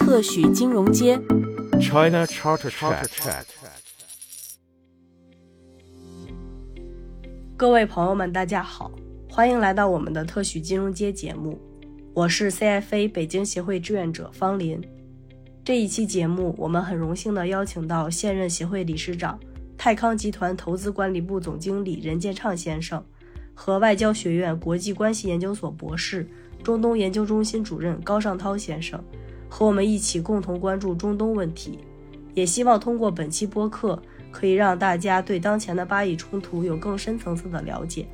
特许金融街。China Charter Chat。各位朋友们，大家好，欢迎来到我们的特许金融街节目，我是 CFA 北京协会志愿者方林。这一期节目，我们很荣幸地邀请到现任协会理事长、泰康集团投资管理部总经理任建畅先生和外交学院国际关系研究所博士、中东研究中心主任高尚涛先生，和我们一起共同关注中东问题。也希望通过本期播客，可以让大家对当前的巴以冲突有更深层次的了解。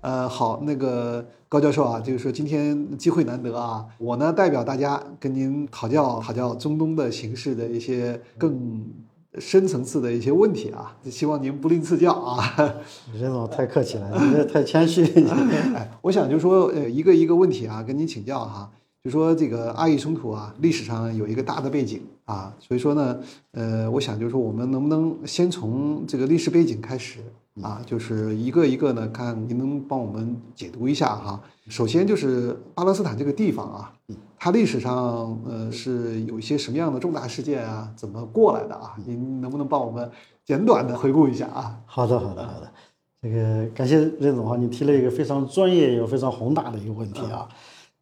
呃，好，那个高教授啊，就是说今天机会难得啊，我呢代表大家跟您讨教讨教中东的形势的一些更深层次的一些问题啊，希望您不吝赐教啊。任总太客气了，您这太谦虚。哎，我想就说呃一个一个问题啊，跟您请教哈。就说这个阿以冲突啊，历史上有一个大的背景啊，所以说呢，呃，我想就是说我们能不能先从这个历史背景开始啊，就是一个一个呢，看您能帮我们解读一下哈。首先就是巴勒斯坦这个地方啊，它历史上呃是有一些什么样的重大事件啊，怎么过来的啊？您能不能帮我们简短的回顾一下啊？好的，好的，好的。这个感谢任总哈，你提了一个非常专业又非常宏大的一个问题啊。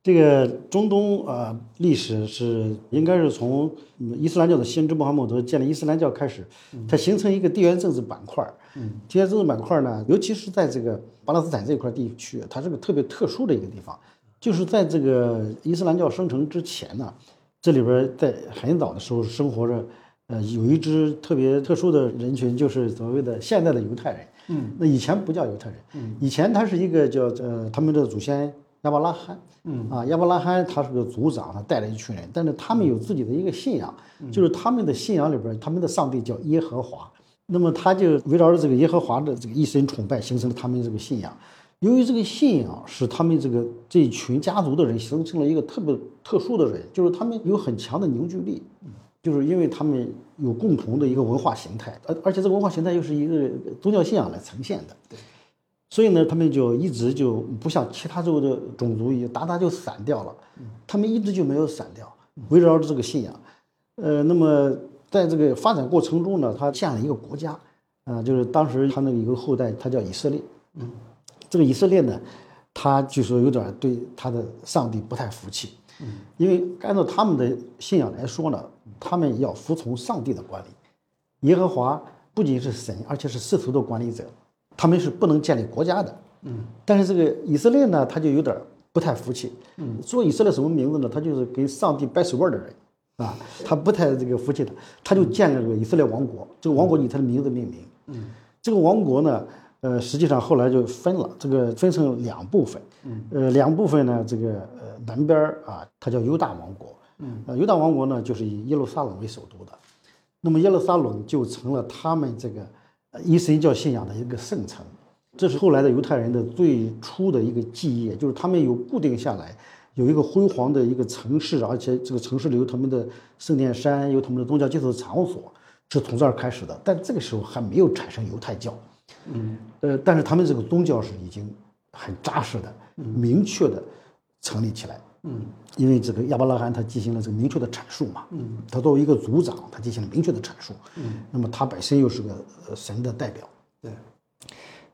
这个中东啊、呃，历史是应该是从伊斯兰教的先知穆罕默德建立伊斯兰教开始，它形成一个地缘政治板块。嗯，地缘政治板块呢，尤其是在这个巴勒斯坦这块地区，它是个特别特殊的一个地方。就是在这个伊斯兰教生成之前呢，这里边在很早的时候生活着，呃，有一支特别特殊的人群，就是所谓的现代的犹太人。嗯，那以前不叫犹太人，嗯，以前他是一个叫呃他们的祖先。亚伯拉罕，嗯啊，亚伯拉罕他是个族长，他带了一群人，但是他们有自己的一个信仰，就是他们的信仰里边，他们的上帝叫耶和华，那么他就围绕着这个耶和华的这个一神崇拜，形成了他们这个信仰。由于这个信仰使他们这个这一群家族的人形成了一个特别特殊的人，就是他们有很强的凝聚力，就是因为他们有共同的一个文化形态，而而且这个文化形态又是一个宗教信仰来呈现的。对。所以呢，他们就一直就不像其他州的种族一样，达达就散掉了。他们一直就没有散掉，围绕着这个信仰。呃，那么在这个发展过程中呢，他建了一个国家，啊，就是当时他那个一个后代，他叫以色列。嗯，这个以色列呢，他据说有点对他的上帝不太服气。嗯，因为按照他们的信仰来说呢，他们要服从上帝的管理。耶和华不仅是神，而且是世俗的管理者。他们是不能建立国家的，嗯，但是这个以色列呢，他就有点不太服气，嗯，说以色列什么名字呢？他就是给上帝掰手腕的人，啊，他不太这个服气的，他就建了这个以色列王国，这个王国以他的名字命名，嗯，这个王国呢，呃，实际上后来就分了，这个分成两部分，嗯，呃，两部分呢，这个呃南边啊，它叫犹大王国，嗯，呃，犹大王国呢，就是以耶路撒冷为首都的，那么耶路撒冷就成了他们这个。伊斯兰教信仰的一个圣城，这是后来的犹太人的最初的一个记忆，就是他们有固定下来，有一个辉煌的一个城市，而且这个城市里有他们的圣殿山，有他们的宗教祭祀场所，是从这儿开始的。但这个时候还没有产生犹太教，嗯，呃，但是他们这个宗教是已经很扎实的、明确的成立起来，嗯，因为这个亚伯拉罕他进行了这个明确的阐述嘛，嗯，他作为一个族长，他进行了明确的阐述，嗯，那么他本身又是个神的代表，对。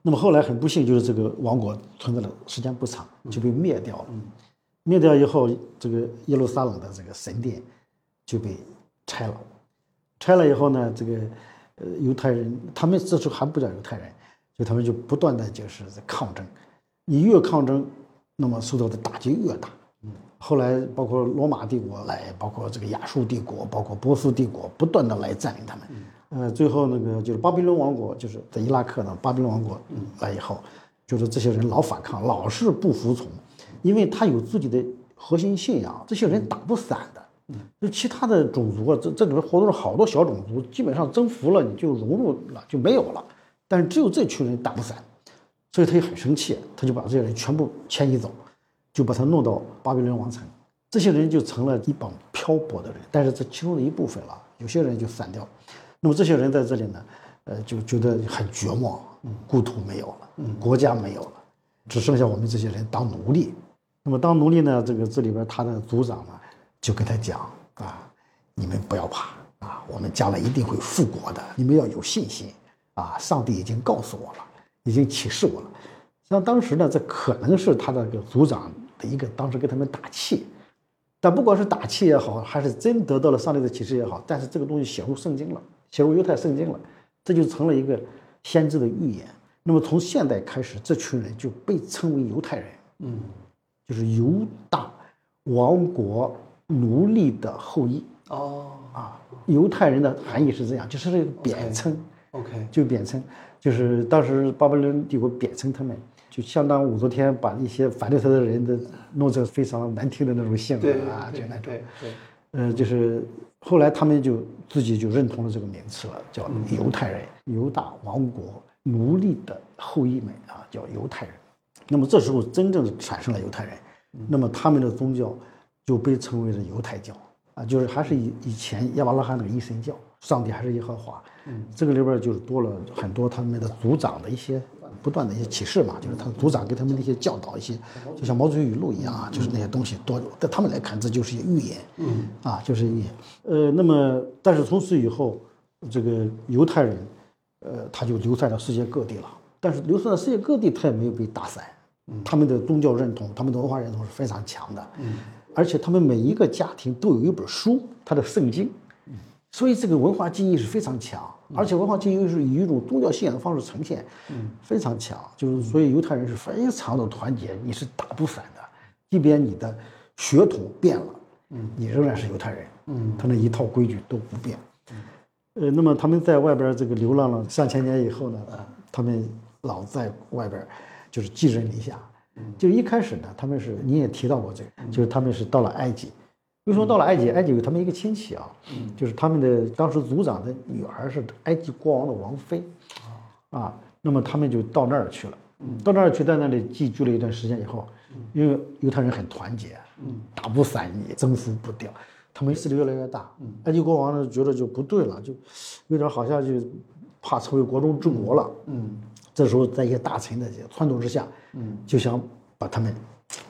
那么后来很不幸，就是这个王国存在了时间不长，就被灭掉了。灭掉以后，这个耶路撒冷的这个神殿就被拆了。拆了以后呢，这个呃犹太人，他们这时候还不叫犹太人，就他们就不断的就是在抗争。你越抗争，那么受到的打击越大。后来包括罗马帝国来，包括这个亚述帝国，包括波斯帝国，不断的来占领他们。呃，最后那个就是巴比伦王国，就是在伊拉克的巴比伦王国来以后，就是这些人老反抗，老是不服从，因为他有自己的核心信仰，这些人打不散的。就其他的种族啊，这这里边活动了好多小种族，基本上征服了你就融入了就没有了，但是只有这群人打不散，所以他也很生气，他就把这些人全部迁移走。就把他弄到巴比伦王城，这些人就成了一帮漂泊的人，但是这其中的一部分了，有些人就散掉。那么这些人在这里呢，呃，就觉得很绝望，故土没有了，国家没有了，只剩下我们这些人当奴隶。那么当奴隶呢，这个这里边他的族长呢，就跟他讲啊，你们不要怕啊，我们将来一定会复国的，你们要有信心啊！上帝已经告诉我了，已经启示我了。像当时呢，这可能是他的个族长一个当时给他们打气，但不管是打气也好，还是真得到了上帝的启示也好，但是这个东西写入圣经了，写入犹太圣经了，这就成了一个先知的预言。那么从现代开始，这群人就被称为犹太人，嗯，就是犹大王国奴隶的后裔哦啊。犹太人的含义是这样，就是这个贬称。，OK，就贬称，就是当时巴比伦帝国贬称他们，就相当武则天把一些反对他的人的弄成非常难听的那种性格啊，就那种，对对，呃，就是后来他们就自己就认同了这个名词了，叫犹太人，犹大王国奴隶的后裔们啊，叫犹太人。那么这时候真正的产生了犹太人，那么他们的宗教就被称为了犹太教啊，就是还是以以前亚伯拉罕那个一神教，上帝还是耶和华。嗯，这个里边就是多了很多他们的族长的一些不断的一些启示嘛，就是他族长给他们的一些教导，一些就像毛主席语录一样啊，就是那些东西多，在他们来看这就是一些预言。嗯，啊，就是预言。呃，那么但是从此以后，这个犹太人，呃，他就流散到世界各地了。但是流散到世界各地，他也没有被打散。他们的宗教认同，他们的文化认同是非常强的。嗯，而且他们每一个家庭都有一本书，他的圣经。所以这个文化记忆是非常强，而且文化记忆又是以一种宗教信仰的方式呈现，嗯，非常强。就是所以犹太人是非常的团结，你是打不散的，即便你的血统变了，嗯，你仍然是犹太人，嗯，他那一套规矩都不变。呃，那么他们在外边这个流浪了上千年以后呢，他们老在外边就是寄人篱下。就是一开始呢，他们是你也提到过这个，就是他们是到了埃及。为什么到了埃及？埃及有他们一个亲戚啊，就是他们的当时族长的女儿是埃及国王的王妃，啊，那么他们就到那儿去了。到那儿去，在那里寄居了一段时间以后，因为犹太人很团结，打不散你，征服不掉，他们势力越来越大。埃及国王呢觉得就不对了，就有点好像就怕成为国中之国了。嗯，这时候在一些大臣的这个撺掇之下，嗯，就想把他们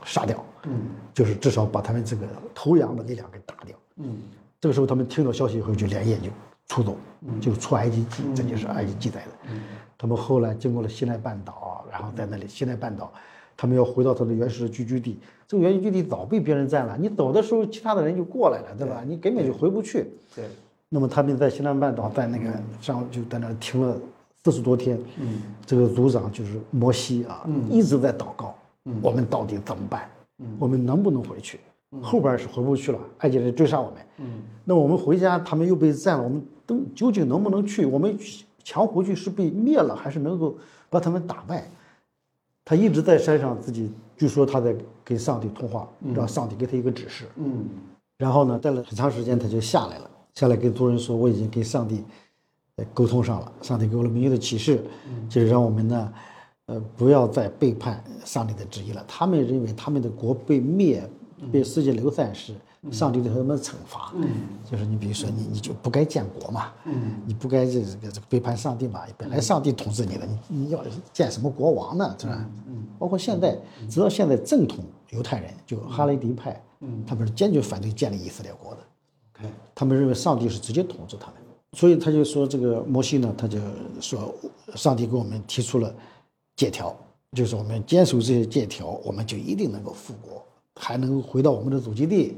杀掉。嗯，就是至少把他们这个头羊的力量给打掉。嗯，这个时候他们听到消息以后，就连夜就出走，就出埃及记，这就是埃及记载的。他们后来经过了西奈半岛，然后在那里西奈半岛，他们要回到他的原始的聚居地。这个原始聚居地早被别人占了，你走的时候，其他的人就过来了，对吧？你根本就回不去。对，那么他们在西南半岛，在那个上就在那停了四十多天。嗯，这个族长就是摩西啊，一直在祷告。嗯，我们到底怎么办？嗯，我们能不能回去？后边是回不去了，埃及人追杀我们。嗯，那我们回家，他们又被占了，我们都究竟能不能去？我们强回去是被灭了，还是能够把他们打败？他一直在山上，自己据说他在跟上帝通话，让上帝给他一个指示。嗯然后呢，待了很长时间，他就下来了，下来跟族人说，我已经跟上帝呃沟通上了，上帝给我了明确的启示，就是让我们呢，呃，不要再背叛上帝的旨意了。他们认为他们的国被灭，被世界流散是上帝对他们的惩罚，就是你比如说你你就不该建国嘛，你不该这个这个背叛上帝嘛，本来上帝统治你的，你你要建什么国王呢？是吧？包括现在，直到现在正统犹太人就哈雷迪派，他们是坚决反对建立以色列国的。他们认为上帝是直接统治他们，所以他就说这个摩西呢，他就说上帝给我们提出了借条，就是我们坚守这些借条，我们就一定能够复国，还能回到我们的祖基地。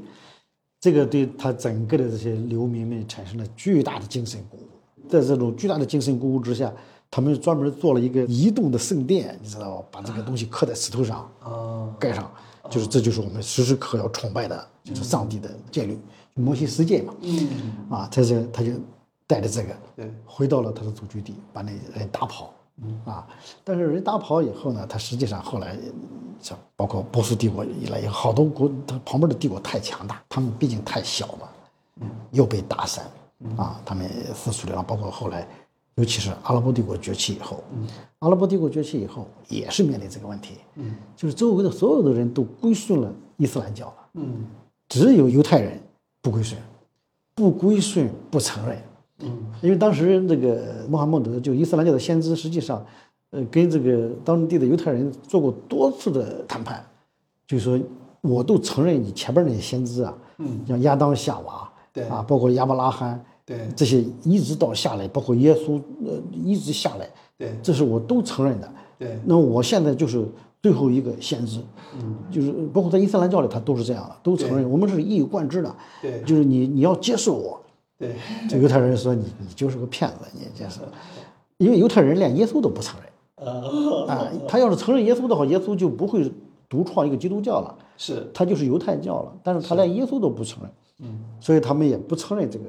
这个对他整个的这些流民们产生了巨大的精神鼓舞，在这种巨大的精神鼓舞之下，他们专门做了一个移动的圣殿，你知道吧？把这个东西刻在石头上，啊，盖上，就是这就是我们时时刻要崇拜的，就是上帝的戒律，摩西十诫嘛。嗯，啊，他这他就带着这个，对，回到了他的祖居地，把那人打跑。啊，但是人打跑以后呢，他实际上后来，像包括波斯帝国以来，有好多国，他旁边的帝国太强大，他们毕竟太小了，嗯，又被打散，啊，他们四处流浪，包括后来，尤其是阿拉伯帝国崛起以后，阿拉伯帝国崛起以后也是面临这个问题，嗯，就是周围的所有的人都归顺了伊斯兰教了，嗯只有犹太人不归顺，不归顺不承认。嗯，因为当时这个穆罕默德就伊斯兰教的先知，实际上，呃，跟这个当地的犹太人做过多次的谈判，就是说我都承认你前边那些先知啊，嗯，像亚当、夏娃，对啊，包括亚伯拉罕，对。这些一直到下来，包括耶稣，呃，一直下来，对。这是我都承认的。对。那我现在就是最后一个先知，嗯，就是包括在伊斯兰教里，他都是这样的，都承认我们是一以贯之的，对。就是你你要接受我。对。这犹太人说你你就是个骗子，你这是，因为犹太人连耶稣都不承认，啊，他要是承认耶稣的话，耶稣就不会独创一个基督教了，是他就是犹太教了，但是他连耶稣都不承认，嗯，所以他们也不承认这个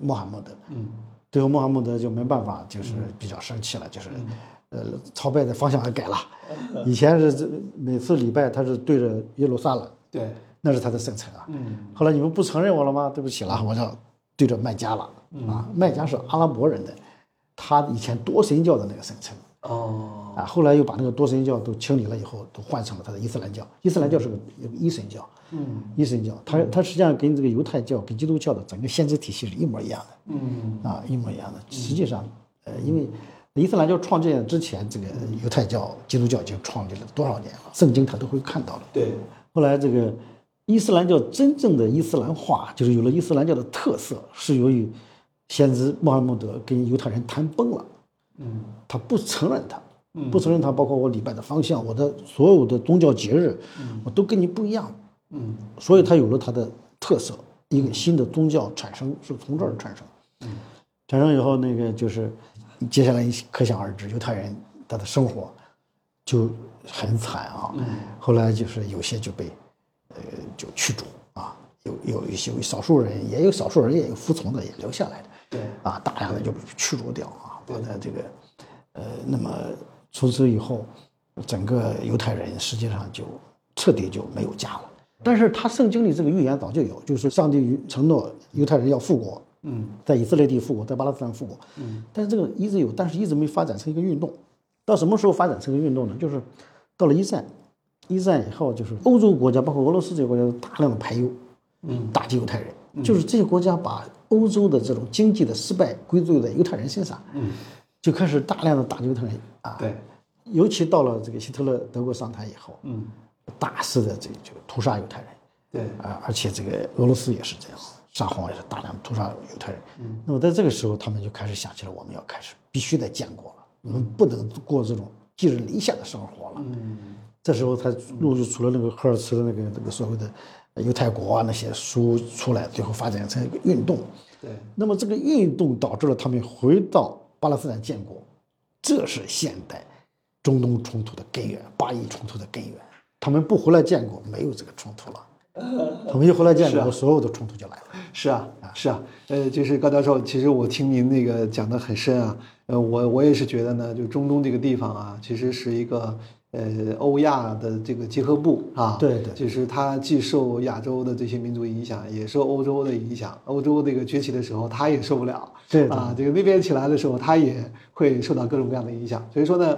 穆罕默德，嗯，最后穆罕默德就没办法，就是比较生气了，就是，呃，朝拜的方向也改了，以前是这每次礼拜他是对着耶路撒冷，对。那是他的圣城啊，嗯。后来你们不承认我了吗？对不起了，我要对着麦加了啊，麦加是阿拉伯人的，他以前多神教的那个圣城。哦啊，后来又把那个多神教都清理了以后，都换成了他的伊斯兰教。伊斯兰教是个一神教，嗯一神教，它它实际上跟这个犹太教、跟基督教的整个先知体系是一模一样的嗯啊，一模一样的。实际上，呃，因为伊斯兰教创建之前，这个犹太教、基督教已经创立了多少年了，圣经他都会看到了。对后来这个伊斯兰教真正的伊斯兰化，就是有了伊斯兰教的特色，是由于先知穆罕默德跟犹太人谈崩了。嗯他不承认他，不承认他，包括我礼拜的方向，我的所有的宗教节日，我都跟你不一样，嗯所以他有了他的特色，一个新的宗教产生是从这儿产生，产生以后，那个就是接下来你可想而知，犹太人他的生活就很惨啊，后来就是有些就被呃就驱逐啊，有有一些有少数人，也有少数人也有服从的，也留下来的，对啊，大量的就被驱逐掉啊，把他这个，呃，那么从此以后，整个犹太人实际上就彻底就没有家了。但是他圣经里这个预言早就有，就是上帝承诺犹太人要复国，嗯在以色列地复国，在巴勒斯坦复国，嗯，但是这个一直有，但是一直没发展成一个运动。到什么时候发展成一个运动呢？就是到了一战，一战以后，就是欧洲国家，包括俄罗斯这些国家，大量的排犹，嗯，打击犹太人，就是这些国家把欧洲的这种经济的失败归罪在犹太人身上，嗯，就开始大量的打击犹太人啊，对。尤其到了这个希特勒德国上台以后，嗯。大肆的这个就屠杀犹太人，对。啊，而且这个俄罗斯也是这样，沙皇也是大量屠杀犹太人。嗯，那么在这个时候，他们就开始想起了我们要开始必须得建国了，我们不能过这种寄人篱下的生活了。嗯这时候才陆续出了那个赫尔茨的那个那个所谓的犹太国啊那些书出来，最后发展成一个运动。对那么这个运动导致了他们回到巴勒斯坦建国，这是现代中东冲突的根源，巴以冲突的根源。他们不回来建国，没有这个冲突了。他们一回来建国，所有的冲突就来了。是啊，是啊，呃，就是高教授，其实我听您那个讲的很深啊，呃，我我也是觉得呢，就中东这个地方啊，其实是一个呃欧亚的这个结合部啊，对对就是它既受亚洲的这些民族影响，也受欧洲的影响，欧洲这个崛起的时候，它也受不了，对啊，这个那边起来的时候，它也会受到各种各样的影响，所以说呢。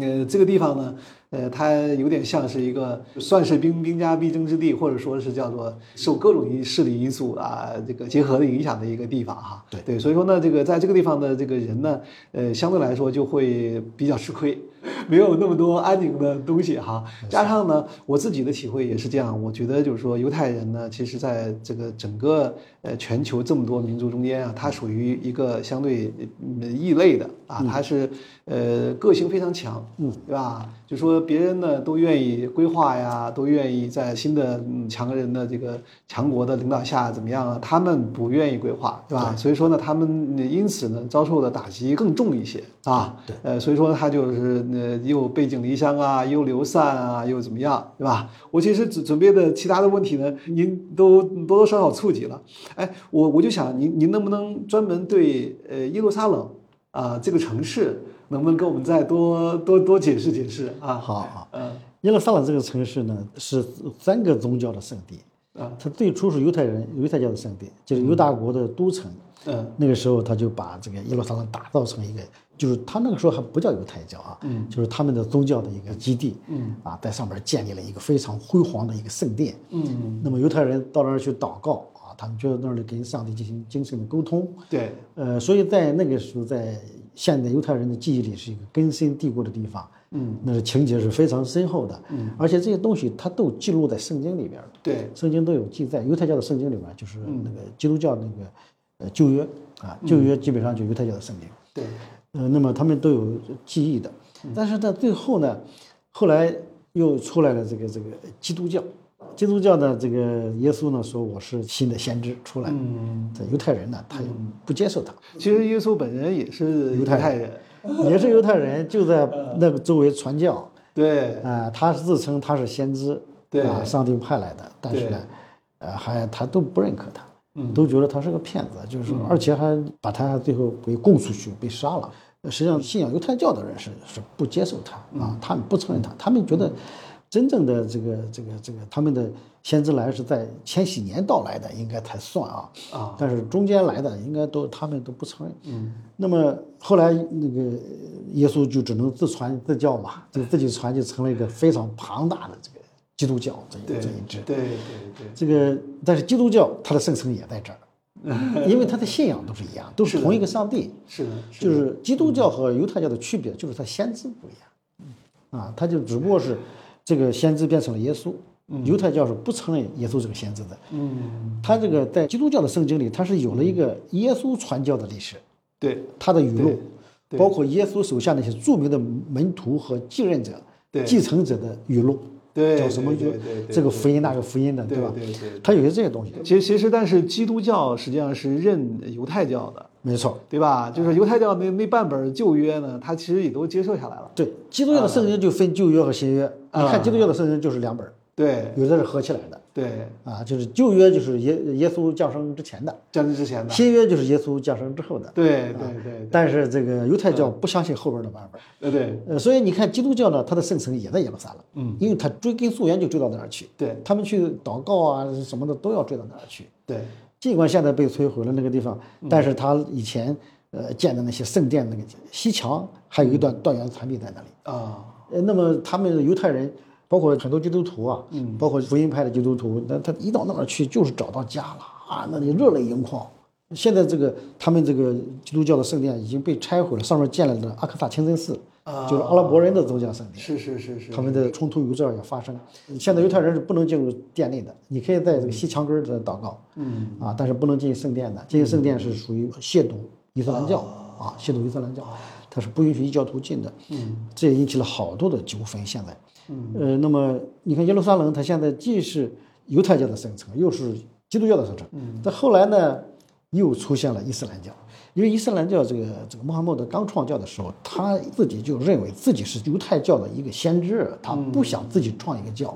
呃，这个地方呢，呃，它有点像是一个算是兵兵家必争之地，或者说是叫做受各种因势力因素啊这个结合的影响的一个地方哈。对对，所以说呢，这个在这个地方的这个人呢，呃，相对来说就会比较吃亏，没有那么多安宁的东西哈。加上呢，我自己的体会也是这样，我觉得就是说犹太人呢，其实在这个整个呃全球这么多民族中间啊，他属于一个相对嗯异类的啊，他是呃个性非常强，嗯，对吧？就说别人呢都愿意规划呀，都愿意在新的嗯强人的这个强国的领导下怎么样啊？他们不愿意规划，对吧？所以说呢，他们因此呢遭受的打击更重一些啊。对，呃，所以说他就是呃又背井离乡啊，又流散啊，又怎么样，对吧？我其实准准备的其他的问题呢，您都多多少少触及了。哎，我我就想您您能不能专门对呃耶路撒冷啊、这个城市，能不能跟我们再多多多解释解释啊？好好，嗯耶路撒冷这个城市呢，是三个宗教的圣地。啊它最初是犹太人犹太教的圣地，就是犹大国的都城。嗯那个时候他就把这个耶路撒冷打造成一个，就是他那个时候还不叫犹太教啊，嗯就是他们的宗教的一个基地，嗯啊，在上面建立了一个非常辉煌的一个圣殿。嗯，那么犹太人到那儿去祷告啊，他们就在那里跟上帝进行精神的沟通。对，呃，所以在那个时候，在现代犹太人的记忆里是一个根深蒂固的地方，嗯，那是情节是非常深厚的，嗯，而且这些东西它都记录在圣经里边儿，对，圣经都有记载。犹太教的圣经里边就是那个基督教那个呃旧约啊，旧约基本上就犹太教的圣经，对，呃，那么他们都有记忆的，但是呢，最后呢，后来又出来了这个这个基督教，基督教的这个耶稣呢说我是新的先知出来，嗯，这犹太人呢他又不接受他，其实耶稣本人也是犹太太人，也是犹太人，就在那个周围传教，对，啊、他自称他是先知，对。啊，上帝派来的，但是呢，呃，还他都不认可他，嗯。都觉得他是个骗子，就是说，而且还把他最后给供出去，被杀了。实际上，信仰犹太教的人是是不接受他嗯。啊，他们不承认他，他们觉得真正的这个这个这个他们的先知来是在千禧年到来的，应该才算啊啊但是中间来的应该都他们都不承认。嗯，那么后来那个耶稣就只能自传自教嘛，就自己传，就成了一个非常庞大的这个基督教这一这一支。对对对，这个但是基督教它的圣城也在这儿，因为它的信仰都是一样，都是同一个上帝。是的，是的就是基督教和犹太教的区别，就是它先知不一样，啊，他就只不过是这个先知变成了耶稣，犹太教是不承认耶稣这个先知的，嗯，他这个在基督教的圣经里，他是有了一个耶稣传教的历史，对。他的语录，对。包括耶稣手下那些著名的门徒和继任者、对。继承者的语录，对叫什么这个福音那个福音的，对吧？对对对。它有些这些东西，其实其实，但是基督教实际上是认犹太教的，没错。对吧？就是犹太教那那半本旧约呢，他其实也都接受下来了。对，基督教的圣经就分旧约和新约，啊你看基督教的圣经就是两本儿，对有的是合起来的。对，啊，就是旧约就是耶耶稣降生之前的，降生之前的。新约就是耶稣降生之后的。对对对但是这个犹太教不相信后边的版本，对对呃，所以你看基督教呢，它的圣城也在耶路撒冷，嗯，因为它追根溯源就追到那儿去，对他们去祷告啊什么的都要追到那儿去。对尽管现在被摧毁了那个地方，但是他以前呃建的那些圣殿那个西墙还有一段断垣残壁在那里。啊，呃，那么他们犹太人，包括很多基督徒啊，嗯，包括福音派的基督徒，那他一到那儿去就是找到家了啊，那里热泪盈眶。现在这个他们这个基督教的圣殿已经被拆毁了，上面建了的阿克萨清真寺，就是阿拉伯人的宗教圣殿。是是是是，他们的冲突有这儿也发生。现在犹太人是不能进入殿内的，你可以在这个西墙根儿这祷告，嗯啊，但是不能进圣殿的。进圣殿是属于亵渎伊斯兰教啊，亵渎伊斯兰教，它是不允许异教徒进的。嗯，这也引起了好多的纠纷。现在，嗯呃，那么你看耶路撒冷，它现在既是犹太教的圣城，又是基督教的圣城。嗯，但后来呢，又出现了伊斯兰教。因为伊斯兰教这个这个穆罕默德刚创教的时候，他自己就认为自己是犹太教的一个先知，他不想自己创一个教，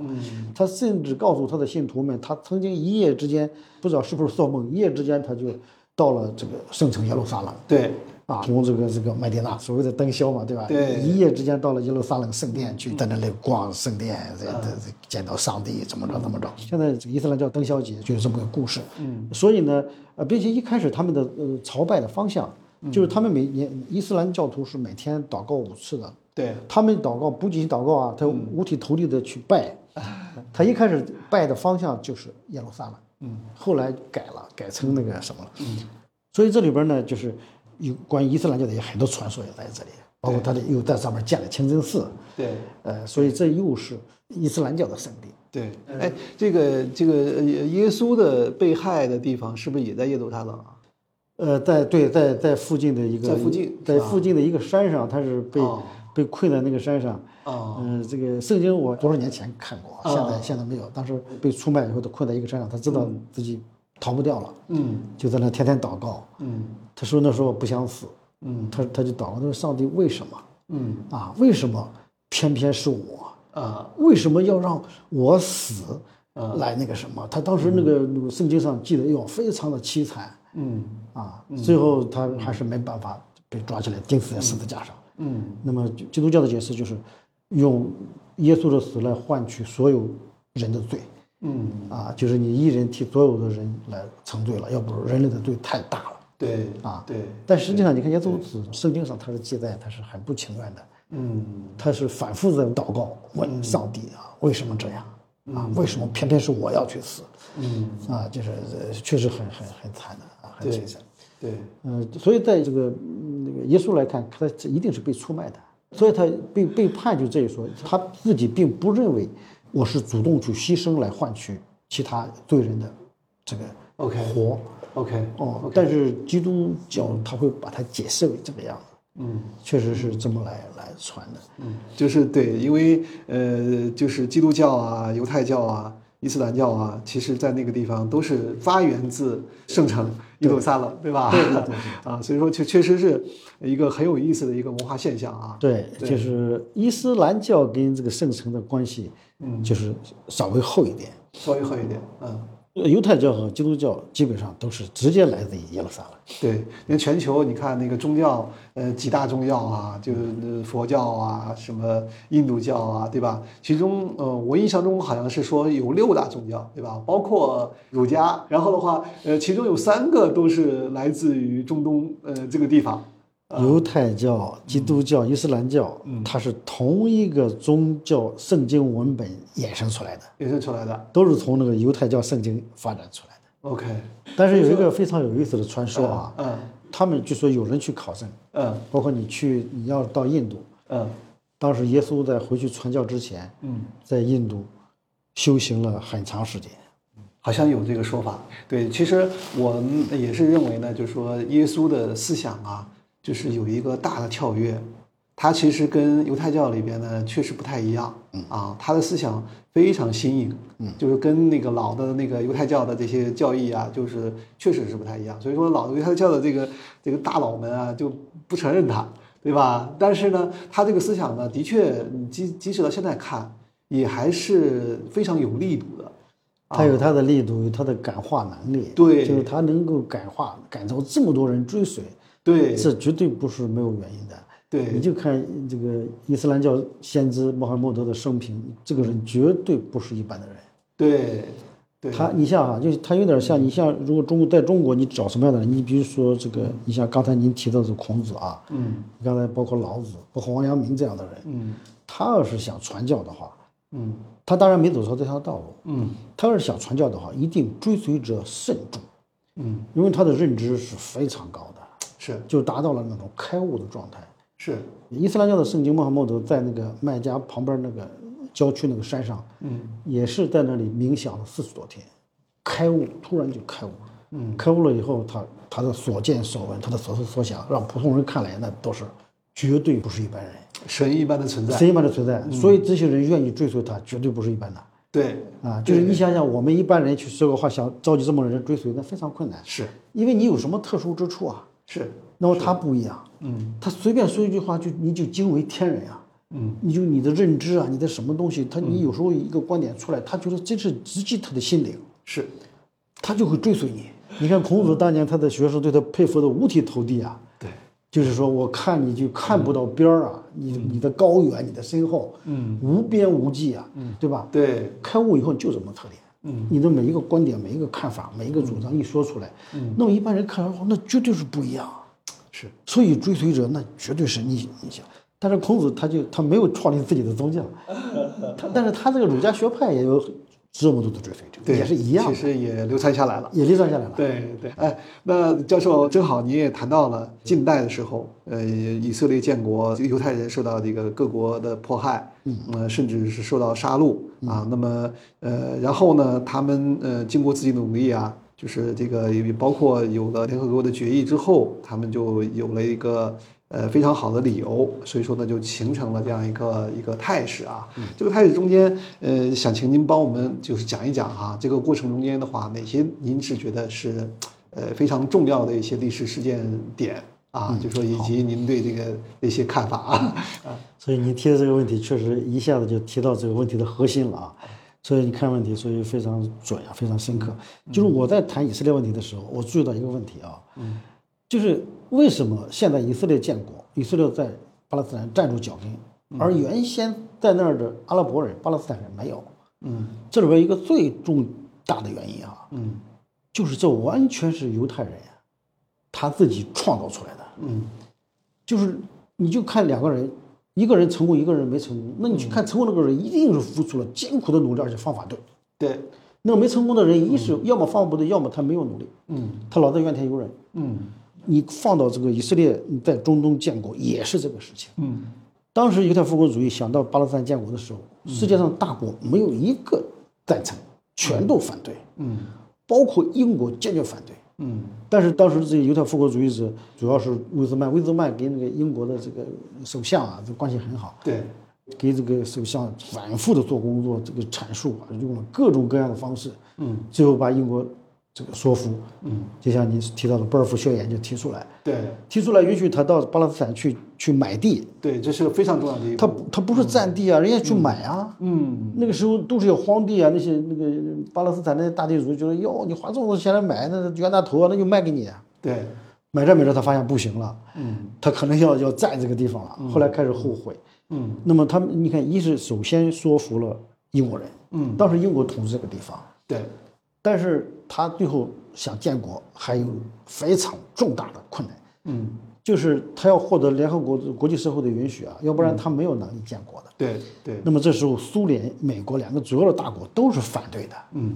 他甚至告诉他的信徒们，他曾经一夜之间不知道是不是做梦，一夜之间他就到了这个圣城耶路撒冷，对啊，从这个这个麦地那所谓的灯宵嘛，对吧？对一夜之间到了耶路撒冷圣殿去，在那里逛圣殿，这这这见到上帝，怎么着怎么着。现在这个伊斯兰教灯宵节就是这么个故事。嗯，所以呢，呃，并且一开始他们的呃朝拜的方向，就是他们每年伊斯兰教徒是每天祷告五次的。对他们祷告不仅仅祷告啊，他五体投地的去拜。他一开始拜的方向就是耶路撒冷，嗯，后来改了，改成那个什么了，嗯，所以这里边呢，就是有关于伊斯兰教的也很多传说也在这里，包括他的又在上面建了清真寺，对呃，所以这又是伊斯兰教的圣地。对，哎，这个这个呃耶稣的被害的地方是不是也在耶路撒冷啊？呃，在对，在在附近的一个，在附近在附近的一个山上，他是被、哦被困在那个山上。哦嗯、这个圣经我多少年前看过，现在现在没有。当时被出卖以后，他困在一个山上，他知道自己逃不掉了，嗯。就在那天天祷告。嗯。他说那时候我不想死，嗯。他他就祷告，他说上帝为什么？嗯。啊？为什么偏偏是我？啊。为什么要让我死来那个什么？他当时那个圣经上记得哟，非常的凄惨。嗯。啊。最后他还是没办法被抓起来钉死在十字架上。嗯。那么基督教的解释就是用耶稣的死来换取所有人的罪嗯，啊，就是你一人替所有的人来承罪了，要不人类的罪太大了。对啊对，但实际上，你看耶稣死，圣经上他是记载他是很不情愿的，嗯他是反复在祷告，问上帝啊，为什么这样啊？为什么偏偏是我要去死？嗯啊，就是呃确实很很很惨的啊，很惨。对嗯，所以在这个嗯那个耶稣来看，他这一定是被出卖的所以他被被判就这一说，他自己并不认为我是主动去牺牲来换取其他罪人的这个 OK 活 OK 哦，但是基督教他会把它解释为这个样子，嗯。确实是这么来来传的。嗯就是对，因为呃，就是基督教啊、犹太教啊、伊斯兰教啊，其实在那个地方都是发源自圣城耶路撒冷，对吧？对对对 啊，所以说确确实是一个很有意思的一个文化现象啊。对，就是伊斯兰教跟这个圣城的关系，嗯，就是稍微厚一点。稍微厚一点，嗯。犹太教和基督教基本上都是直接来自于耶路撒冷。对，因为全球你看那个宗教，呃，几大宗教啊，就是佛教啊，什么印度教啊，对吧？其中，呃，我印象中好像是说有六大宗教，对吧？包括儒家，然后的话，呃，其中有三个都是来自于中东，呃，这个地方。犹太教、基督教、伊斯兰教，它是同一个宗教圣经文本衍生出来的，衍生出来的。都是从那个犹太教圣经发展出来的。OK，但是有一个非常有意思的传说啊，嗯他们据说有人去考证，嗯包括你去你要到印度，嗯当时耶稣在回去传教之前，嗯，在印度修行了很长时间。好像有这个说法。对，其实我们也是认为呢，就是说耶稣的思想啊，就是有一个大的跳跃，他其实跟犹太教里边呢确实不太一样，啊，他的思想非常新颖，嗯，就是跟那个老的那个犹太教的这些教义啊，就是确实是不太一样。所以说老的犹太教的这个这个大佬们啊就不承认他，对吧？但是呢，他这个思想呢，的确，即即使到现在看，也还是非常有力度的。他有他的力度，有他的感化能力，对就是他能够感化，感召这么多人追随，对，这绝对不是没有原因的。对你就看这个伊斯兰教先知穆罕默德的生平，这个人绝对不是一般的人。对对，他，你像哈，就是他有点像你像，如果中国在中国，你找什么样的人？你比如说这个，你像刚才您提到的孔子啊，嗯刚才包括老子，包括王阳明这样的人，嗯他要是想传教的话，嗯他当然没走上这条道路。嗯他要是想传教的话，一定追随者慎重，嗯，因为他的认知是非常高的，是就达到了那种开悟的状态。是，伊斯兰教的圣经穆罕默德在那个麦加旁边那个郊区那个山上，嗯也是在那里冥想了四十多天，开悟，突然就开悟了。嗯，开悟了以后，他他的所见所闻，他的所思所想，让普通人看来那都是绝对不是一般人，神一般的存在，神一般的存在。所以这些人愿意追随他，绝对不是一般的对啊！就是你想想，我们一般人去说个话，想召集这么多人追随，那非常困难，是因为你有什么特殊之处啊？是，那么他不一样，嗯。他随便说一句话就你就惊为天人啊！嗯，你就你的认知啊，你的什么东西，他你有时候一个观点出来，他觉得这是直击他的心灵，是。他就会追随你。你看孔子当年他的学生对他佩服的五体投地啊，对，就是说我看你就看不到边儿啊，你你的高远，你的深厚，嗯。无边无际啊，嗯。对吧？对。开悟以后就这么特点，嗯，你的每一个观点、每一个看法、每一个主张一说出来，嗯，那么一般人看来说那绝对是不一样。啊。是所以追随者那绝对是你你想，但是孔子他就他没有创立自己的宗教，他但是他这个儒家学派也有这么多的追随者，对，也是一样，其实也流传下来了。也流传下来了。对对，哎，那教授正好你也谈到了近代的时候，呃，以色列建国，这个犹太人受到这个各国的迫害，嗯，呃，甚至是受到杀戮啊。那么，呃，然后呢，他们呃经过自己努力啊，就是这个也包括有了联合国的决议之后，他们就有了一个。呃，非常好的理由，所以说呢，就形成了这样一个一个态势啊。这个态势中间，呃，想请您帮我们就是讲一讲哈、这个过程中间的话，哪些您是觉得是呃非常重要的一些历史事件点啊？就说以及您对这个的一些看法啊。所以您提的这个问题，确实一下子就提到这个问题的核心了啊。所以你看问题，所以非常准啊，非常深刻。就是我在谈以色列问题的时候，我注意到一个问题啊，嗯，就是为什么现在以色列建国，以色列在巴勒斯坦站住脚跟，而原先在那儿的阿拉伯人、巴勒斯坦人没有？嗯。这里边一个最重大的原因啊，嗯。就是这完全是犹太人，他自己创造出来的。嗯。就是你就看两个人，一个人成功，一个人没成功，那你去看成功那个人，一定是付出了艰苦的努力，而且方法对。对，那个没成功的人，一是要么方法不对，要么他没有努力，嗯。他老在怨天尤人。嗯你放到这个以色列在中东建国也是这个事情，嗯。当时犹太复国主义想到巴勒斯坦建国的时候，世界上大国没有一个赞成，全都反对，嗯。包括英国坚决反对。嗯。但是当时这些犹太复国主义者主要是魏兹曼，魏兹曼跟那个英国的这个首相啊，这关系很好，对，给这个首相反复的做工作，这个阐述啊，用了各种各样的方式，嗯。最后把英国这个说服，嗯，就像你提到的波尔夫宣言就提出来，对提出来允许他到巴勒斯坦去去买地，对，这是个非常重要的一步。他他不是占地啊，人家去买啊。嗯那个时候都是要荒地啊，那些那个巴勒斯坦那些大地主觉得哟，你花这么多钱来买，那冤大头啊，那就卖给你啊。对，买着买着，他发现不行了，嗯他可能要要占这个地方了。后来开始后悔。嗯那么他们，你看，一是首先说服了英国人，嗯，当时英国统治这个地方，对，但是他最后想建国还有非常重大的困难，嗯。就是他要获得联合国国际社会的允许啊，要不然他没有能力建国的。对对，那么这时候，苏联、美国两个主要的大国都是反对的。嗯。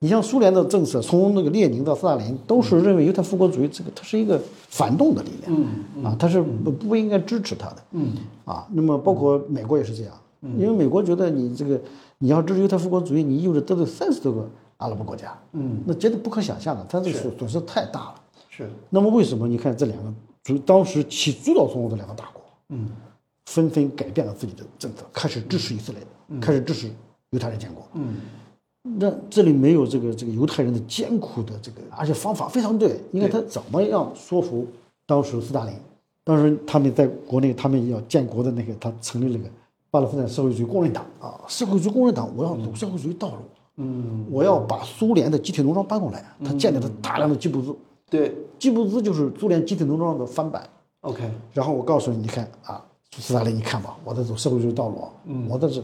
你像苏联的政策，从那个列宁到斯大林，都是认为犹太复国主义这个它是一个反动的力量，嗯啊，他是不不应该支持他的，嗯。啊，那么包括美国也是这样，因为美国觉得你这个你要支持犹太复国主义，你意味着得罪三十多个阿拉伯国家，嗯，那绝对不可想象的，它这个损损失太大了。是，那么为什么你看这两个主当时起主导作用的两个大国，嗯纷纷改变了自己的政策，开始支持以色列，开始支持犹太人建国。嗯那这里没有这个这个犹太人的艰苦的这个，而且方法非常对。你看他怎么样说服当时斯大林？当时他们在国内，他们要建国的那个，他成立了个巴勒斯坦社会主义工人党啊，社会主义工人党，我要走社会主义道路，嗯，我要把苏联的集体农庄搬过来。他建立了大量的基布兹，对基布兹就是苏联集体农庄的翻版。，OK，然后我告诉你，你看啊，斯大林，你看吧，我在走社会主义道路，我在这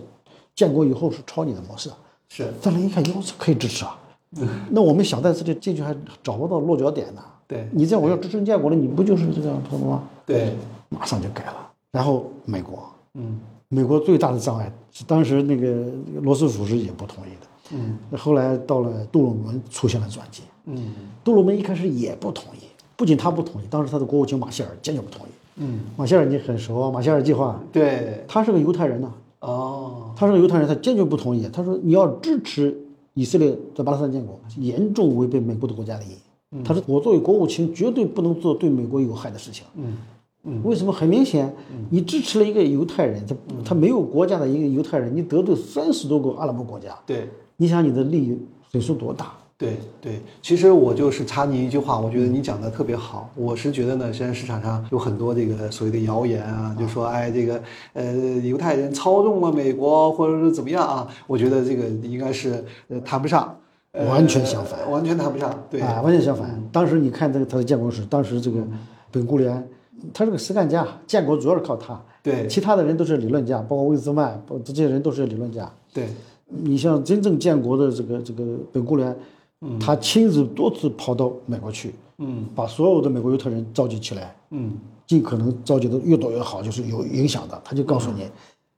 建国以后是抄你的模式。是，斯大林一看，哟，这可以支持啊。那我们小在这里进去还找不到落脚点呢。对你这样我要支持建国了，你不就是这样说的吗？对，马上就改了。然后美国，嗯美国最大的障碍是当时那个罗斯福是也不同意的。嗯。那后来到了杜鲁门出现了转机，嗯。杜鲁门一开始也不同意，不仅他不同意，当时他的国务卿马歇尔坚决不同意。嗯，马歇尔你很熟啊，马歇尔计划，对，他是个犹太人呐、哦，他是个犹太人，他坚决不同意。他说：“你要支持以色列在巴勒斯坦建国，严重违背美国的国家利益。”他说：“我作为国务卿，绝对不能做对美国有害的事情。”嗯。为什么？很明显，你支持了一个犹太人，他他没有国家的一个犹太人，你得罪三十多个阿拉伯国家，对。你想你的利益损失多大？对对，其实我就是插你一句话，我觉得你讲的特别好。我是觉得呢，现在市场上有很多这个所谓的谣言啊，就说哎，这个呃犹太人操纵了美国，或者是怎么样啊？我觉得这个应该是呃谈不上，呃完全相反完全谈不上。对，啊，完全相反。当时你看这个他的建国史，当时这个本固里安，他是个实干家，建国主要是靠他，对其他的人都是理论家，包括魏兹曼，这些人都是理论家。对，你像真正建国的这个这个本古里安，他亲自多次跑到美国去，嗯。把所有的美国犹太人召集起来，嗯。尽可能召集的越多越好，就是有影响的，他就告诉你，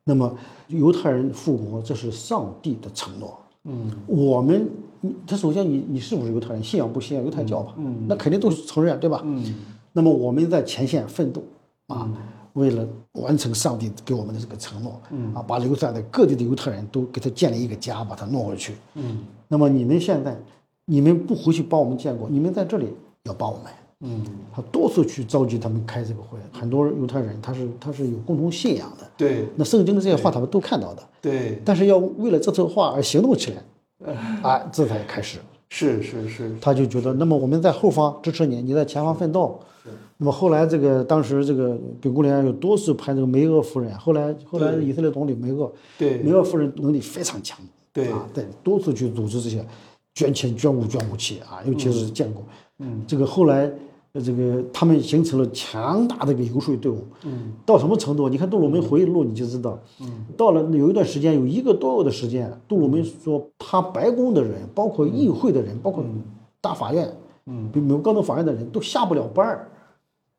那么犹太人复国这是上帝的承诺，嗯。我们，你他首先你你是不是犹太人，信仰不信仰犹太教吧？嗯。那肯定都是承认，对吧？嗯。那么我们在前线奋斗啊，为了完成上帝给我们的这个承诺，嗯。啊，把留下的各地的犹太人都给他建立一个家，把他弄回去。嗯。那么你们现在，你们不回去帮我们建国，你们在这里要帮我们。嗯，他多次去召集他们开这个会，很多犹太人他是他是有共同信仰的，对。那圣经的这些话他们都看到的，对，但是要为了这次话而行动起来，啊，这才开始。是是是，他就觉得，那么我们在后方支持你，你在前方奋斗。那么后来这个当时这个本古里安有多次派这个梅厄夫人，后来后来以色列总理梅厄，对。梅厄夫人能力非常强，对。啊，对，多次去组织这些捐钱、捐物、捐武器啊，尤其是建国，嗯，这个后来呃这个他们形成了强大的一个游说队伍，嗯，到什么程度？你看杜鲁门回忆录你就知道，嗯，到了有一段时间，有一个多月的时间，杜鲁门说他白宫的人，包括议会的人，包括大法院，嗯，比美国高等法院的人都下不了班儿。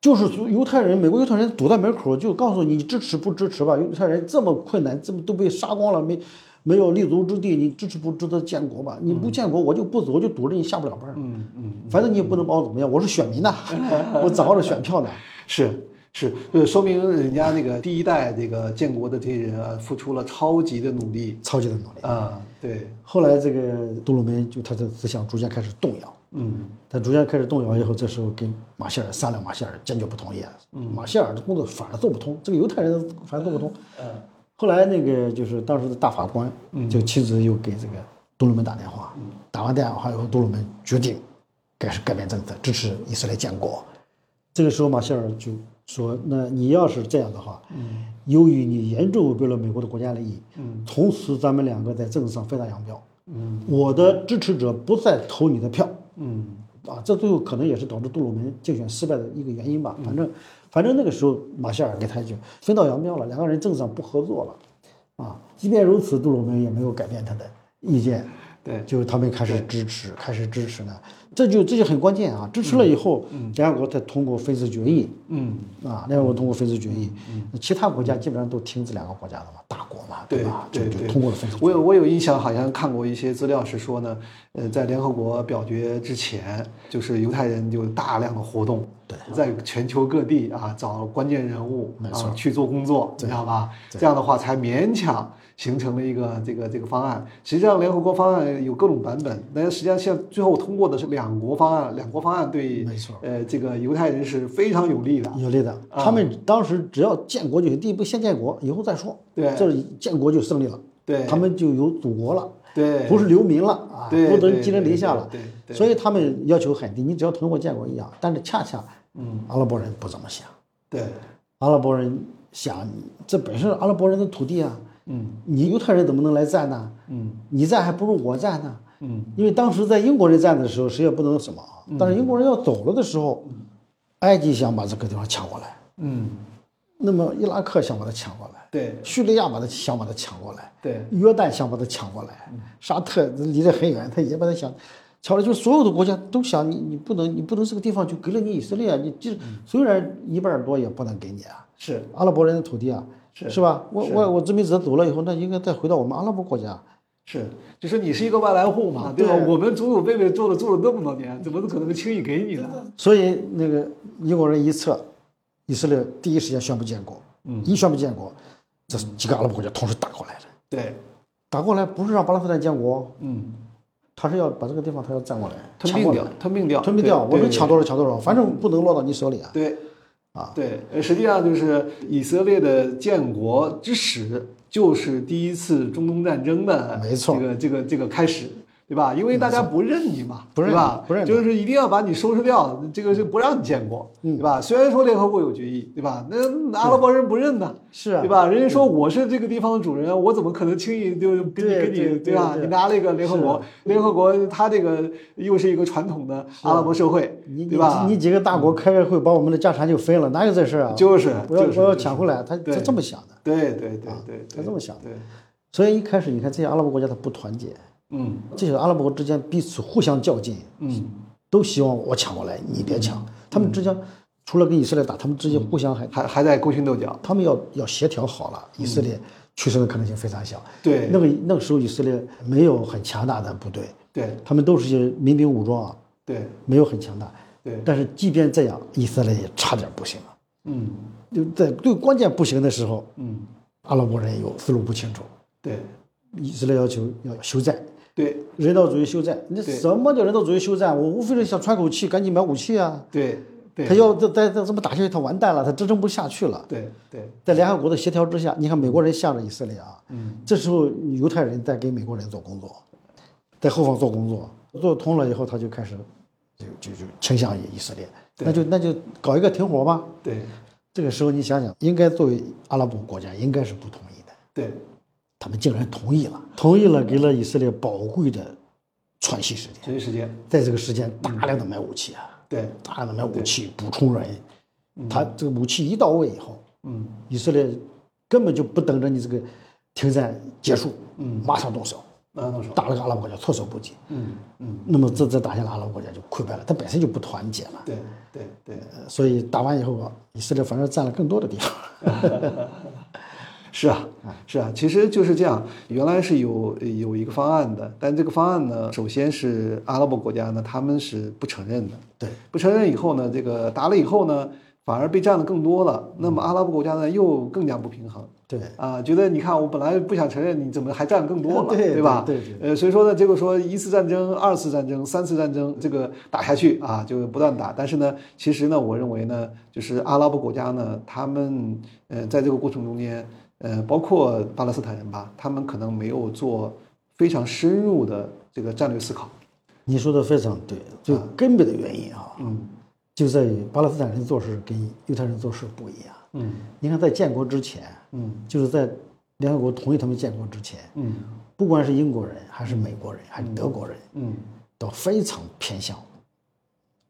就是犹太人，美国犹太人堵在门口，就告诉你支持不支持吧。犹太人这么困难，这么都被杀光了，没没有立足之地，你支持不支持建国吧？你不建国，我就不走，我就堵着你下不了班。嗯嗯，反正你也不能把我怎么样，我是选民呐，我掌握着选票呢。是，是，呃，说明人家那个第一代这个建国的这些人啊，付出了超级的努力超级的努力。啊，对，后来这个杜鲁门就他的思想逐渐开始动摇，嗯他逐渐开始动摇以后，这时候跟马歇尔商量，马歇尔坚决不同意。嗯马歇尔的工作反而做不通，这个犹太人反而做不通。嗯后来那个就是当时的大法官就亲自又给这个杜鲁门打电话，打完电话以后，杜鲁门决定开始改变政策，支持以色列建国。这个时候，马歇尔就说：“那你要是这样的话，嗯由于你严重违背了美国的国家利益，嗯从此咱们两个在政治上分道扬镳。嗯我的支持者不再投你的票，嗯啊，这最后可能也是导致杜鲁门竞选失败的一个原因吧。反正，反正那个时候马歇尔给他就分道扬镳了，两个人政治上不合作了，啊，即便如此，杜鲁门也没有改变他的意见，对。就是他们开始支持，开始支持呢，这就这就很关键啊！支持了以后，联合国才通过分子决议，嗯，啊，联合国通过分子决议，那其他国家基本上都听这两个国家的嘛，大国嘛，对吧？就就通过了分子决议。我有我有印象，好像看过一些资料是说呢，呃，在联合国表决之前，就是犹太人就大量的活动，对，在全球各地啊找关键人物啊去做工作，你知道吧？这样的话才勉强形成了一个这个这个方案。实际上，联合国方案有各种版本，但实际上现在最后通过的是两国方案，两国方案对没错。呃这个犹太人是非常有利的。有利的，他们当时只要建国就行，第一步先建国，以后再说。对。就是建国就胜利了，对。他们就有祖国了，对，不是流民了啊，对不能寄人篱下了。对对对。所以他们要求很低，你只要通过建国一样。但是恰恰，嗯，阿拉伯人不这么想，对，阿拉伯人想，这本身是阿拉伯人的土地啊，嗯你犹太人怎么能来占呢？嗯。你占还不如我占呢。嗯。因为当时在英国人占的时候，谁也不能什么啊。但是英国人要走了的时候，埃及想把这个地方抢过来，嗯，那么伊拉克想把它抢过来，对。叙利亚把它想把它抢过来，对。约旦想把它抢过来，沙特离得很远，他也把它想抢了。就是所有的国家都想你，你不能，你不能这个地方就给了你以色列啊！你就虽然一半多也不能给你啊，是。阿拉伯人的土地啊，是是吧？我我我殖民者走了以后，那应该再回到我们阿拉伯国家。是，就是你是一个外来户嘛，对吧？对我们祖祖辈辈做了做了那么多年，怎么可能轻易给你呢？所以那个英国人一撤，以色列第一时间宣布建国，嗯一宣布建国，这几个阿拉伯国家同时打过来了。对，打过来不是让巴勒斯坦建国，嗯，他是要把这个地方他要占过来，吞并掉抢过来，，吞并掉，吞并掉，我能抢多少抢多少，反正不能落到你手里啊。对，啊，对，呃实际上就是以色列的建国之始，就是第一次中东战争的没错这个这个这个开始。对吧？因为大家不认你嘛，不认对吧？不认就是一定要把你收拾掉，这个就不让你建国，嗯对吧？虽然说联合国有决议，对吧？那阿拉伯人不认呢，是啊对吧？人家说我是这个地方的主人，我怎么可能轻易就跟你跟你对吧？你拿了一个联合国，联合国他这个又是一个传统的阿拉伯社会，你对吧？你你几个大国开个会把我们的家产就分了，哪有这事儿啊？就是我要就是我要抢回来，他对他这么想的。对对对对对，他这么想的对，所以一开始你看这些阿拉伯国家他不团结，嗯。这些阿拉伯之间彼此互相较劲，嗯。都希望我抢过来，你别抢。他们之间除了跟以色列打，他们之间互相还还还在勾心斗角，他们要要协调好了，以色列取胜的可能性非常小。对。那个那个时候以色列没有很强大的部队，对。他们都是些民兵武装啊，对。没有很强大。对，但是即便这样，以色列也差点不行了。嗯。就在最关键不行的时候，嗯。阿拉伯人有思路不清楚，对。以色列要求要休战，对。人道主义休战。那什么叫人道主义休战？我无非是想喘口气，赶紧买武器啊。对对，他要再再再这么打下去，他完蛋了，他支撑不下去了。对对。在联合国的协调之下，你看美国人向着以色列啊，嗯。这时候犹太人在给美国人做工作，在后方做工作，做通了以后，他就开始就就就倾向于以色列，那就那就搞一个停火吧。对。这个时候你想想，应该作为阿拉伯国家，应该是不同意的，对他们竟然同意了，同意了，给了以色列宝贵的喘息时间，喘息时间，在这个时间大量的买武器啊，对。大量的买武器补充人，他这个武器一到位以后，嗯。以色列根本就不等着你这个停战结束，嗯。马上动手，那那说，打了个阿拉伯国家措手不及。嗯嗯。那么这这打下来，阿拉伯国家就溃败了，它本身就不团结嘛，对对对。呃所以打完以后啊，以色列反而占了更多的地方。是啊，是啊，其实就是这样。原来是有有一个方案的，但这个方案呢，首先是阿拉伯国家呢，他们是不承认的。对，不承认以后呢，这个打了以后呢，反而被占的更多了。那么阿拉伯国家呢，又更加不平衡。对，啊，觉得你看，我本来不想承认，你怎么还占更多了，对吧？对对呃，所以说呢，结果说一次战争、二次战争、三次战争，这个打下去啊，就不断打。但是呢，其实呢，我认为呢，就是阿拉伯国家呢，他们呃，在这个过程中间，呃，包括巴勒斯坦人吧，他们可能没有做非常深入的这个战略思考。你说的非常对，最根本的原因啊，嗯就在于巴勒斯坦人做事跟犹太人做事不一样。嗯你看，在建国之前，嗯就是在联合国同意他们建国之前，嗯不管是英国人还是美国人还是德国人，嗯都非常偏向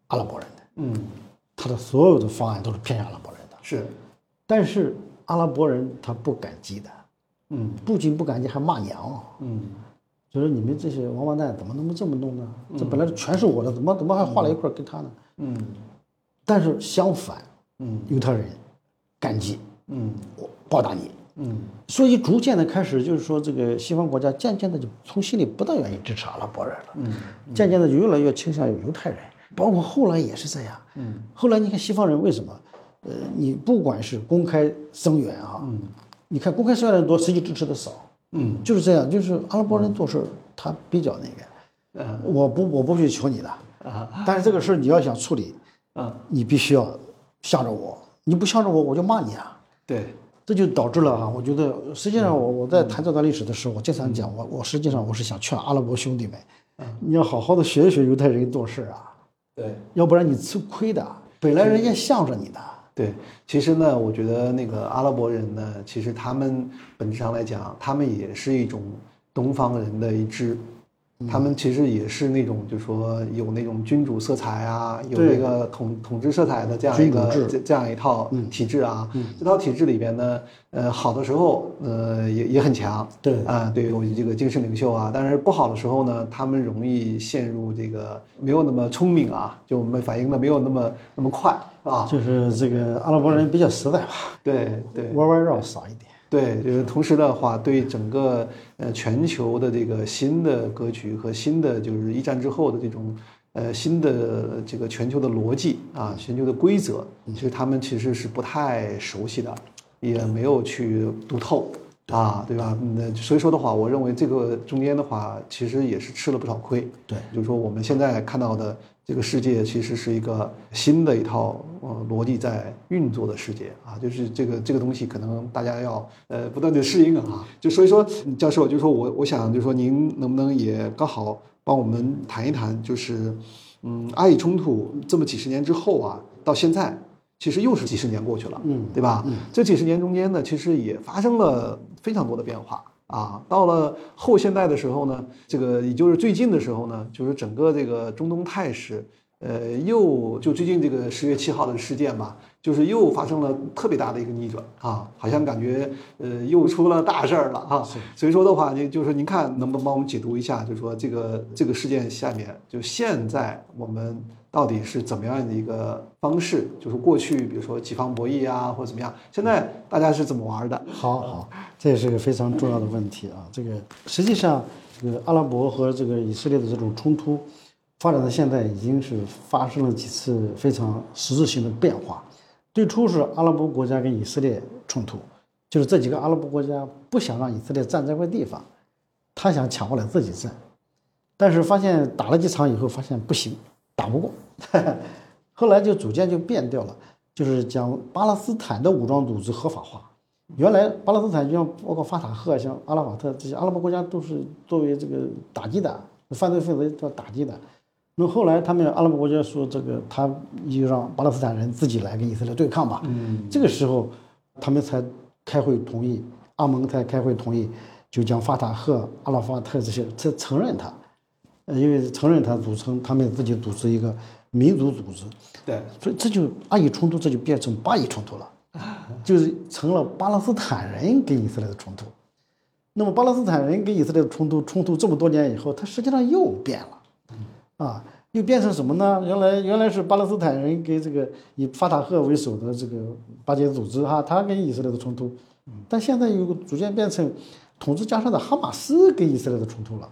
阿拉伯人的，嗯，他的所有的方案都是偏向阿拉伯人的。是，但是阿拉伯人他不感激的，嗯。不仅不感激，还骂娘啊！嗯。就说你们这些王八蛋怎么能这么弄呢？这本来全是我的，怎么怎么还画了一块给他呢？嗯。但是相反，嗯。犹太人感激嗯。我报答你，嗯。所以逐渐的开始就是说，这个西方国家渐渐的就从心里不大愿意支持阿拉伯人了，嗯。渐渐的就越来越倾向于犹太人，包括后来也是这样。嗯。后来你看西方人为什么？呃，你不管是公开声援啊，嗯。你看公开声援的多，实际支持的少，嗯。就是这样。就是阿拉伯人做事他比较那个，嗯。我不我不去求你的，啊。但是这个事儿你要想处理，啊，你必须要向着我，你不向着我我就骂你啊。对，这就导致了哈，我觉得实际上我我在谈这段历史的时候，我经常讲，我我实际上我是想劝阿拉伯兄弟们，你要好好的学一学犹太人做事啊，对。要不然你吃亏的。本来人家向着你的，对，其实呢，我觉得那个阿拉伯人呢，其实他们本质上来讲，他们也是一种东方人的一支，他们其实也是那种，就是说有那种君主色彩啊，有对。那个统统治色彩的这样一个这这样一套体制啊。这套体制里边呢，呃，好的时候，呃，也也很强，对。啊，对有这个精神领袖啊，但是不好的时候呢，他们容易陷入这个没有那么聪明啊，就我们反应的没有那么那么快啊。就是这个阿拉伯人比较实在吧，对对。弯弯绕少一点。对，就是同时的话，对整个呃全球的这个新的格局和新的就是一战之后的这种呃新的这个全球的逻辑啊，全球的规则，其实他们其实是不太熟悉的，也没有去读透啊，对吧？那所以说的话，我认为这个中间的话，其实也是吃了不少亏。对就是说我们现在看到的这个世界，其实是一个新的一套呃逻辑在运作的世界啊，就是这个这个东西可能大家要呃不断的适应啊。就所以说，教授，就是说我我想就是说您能不能也刚好帮我们谈一谈，就是嗯，阿以冲突这么几十年之后啊，到现在。其实又是几十年过去了，嗯对吧？这几十年中间呢，其实也发生了非常多的变化啊。到了后现代的时候呢，这个也就是最近的时候呢，就是整个这个中东态势，呃，又就最近这个十月七号的事件吧，就是又发生了特别大的一个逆转啊，好像感觉呃又出了大事儿了啊。所以说的话，就就是您看能不能帮我们解读一下，就是说这个这个事件下面，就现在我们。到底是怎么样的一个方式？就是过去，比如说几方博弈啊，或者怎么样？现在大家是怎么玩的？好好，这也是个非常重要的问题啊。这个实际上，这个阿拉伯和这个以色列的这种冲突，发展到现在已经是发生了几次非常实质性的变化。最初是阿拉伯国家跟以色列冲突，就是这几个阿拉伯国家不想让以色列占这块地方，他想抢过来自己占，但是发现打了几场以后，发现不行。打不过，后来就逐渐就变掉了，就是将巴勒斯坦的武装组织合法化。原来巴勒斯坦就像包括法塔赫、像阿拉法特这些阿拉伯国家都是作为这个打击的犯罪分子叫打击的。那后来他们阿拉伯国家说这个，他就让巴勒斯坦人自己来跟以色列对抗吧。嗯，这个时候他们才开会同意，阿盟才开会同意，就将法塔赫、阿拉法特这些才承认他。呃，因为承认他组成他们自己组织一个民族组织，对，所以这就阿以冲突，这就变成巴以冲突了，就是成了巴勒斯坦人跟以色列的冲突。那么巴勒斯坦人跟以色列的冲突，冲突这么多年以后，它实际上又变了，啊，又变成什么呢？原来原来是巴勒斯坦人跟这个以法塔赫为首的这个巴结组织哈，他跟以色列的冲突，但现在又逐渐变成统治加沙的哈马斯跟以色列的冲突了。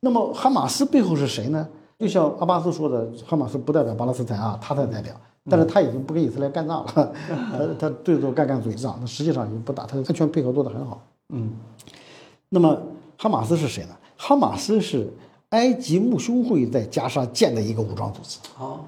那么哈马斯背后是谁呢？就像阿巴斯说的，哈马斯不代表巴勒斯坦啊，他才代表。但是他已经不跟以色列干仗了，他他最多干干嘴仗，那实际上已经不打，他安全配合做得很好。嗯那么哈马斯是谁呢？哈马斯是埃及穆兄会在加沙建的一个武装组织，哦。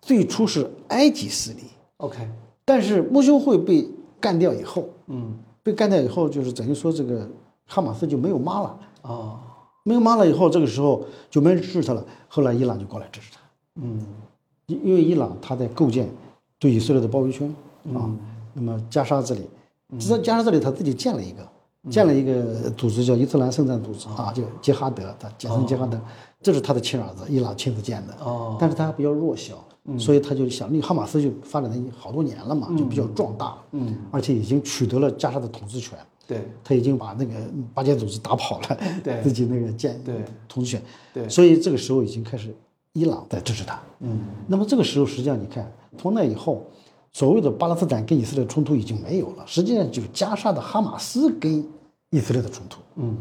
最初是埃及势力，，OK，但是穆兄会被干掉以后，嗯。被干掉以后，就是等于说这个哈马斯就没有妈了，哦。没有妈了以后，这个时候就没人支持他了。后来伊朗就过来支持他，嗯。因因为伊朗他在构建对以色列的包围圈啊。那么加沙这里，知道加沙这里他自己建了一个，建了一个组织叫伊斯兰圣战组织啊，叫杰哈德，他简称杰哈德，这是他的亲儿子，伊朗亲自建的。哦。但是他比较弱小，所以他就想，那个哈马斯就发展了好多年了嘛，就比较壮大，嗯，而且已经取得了加沙的统治权。对。他已经把那个巴结组织打跑了，对。自己那个建对。统治权，对。所以这个时候已经开始伊朗在支持他。嗯。那么这个时候，实际上你看，从那以后，所谓的巴勒斯坦跟以色列冲突已经没有了，实际上就是加沙的哈马斯跟以色列的冲突，嗯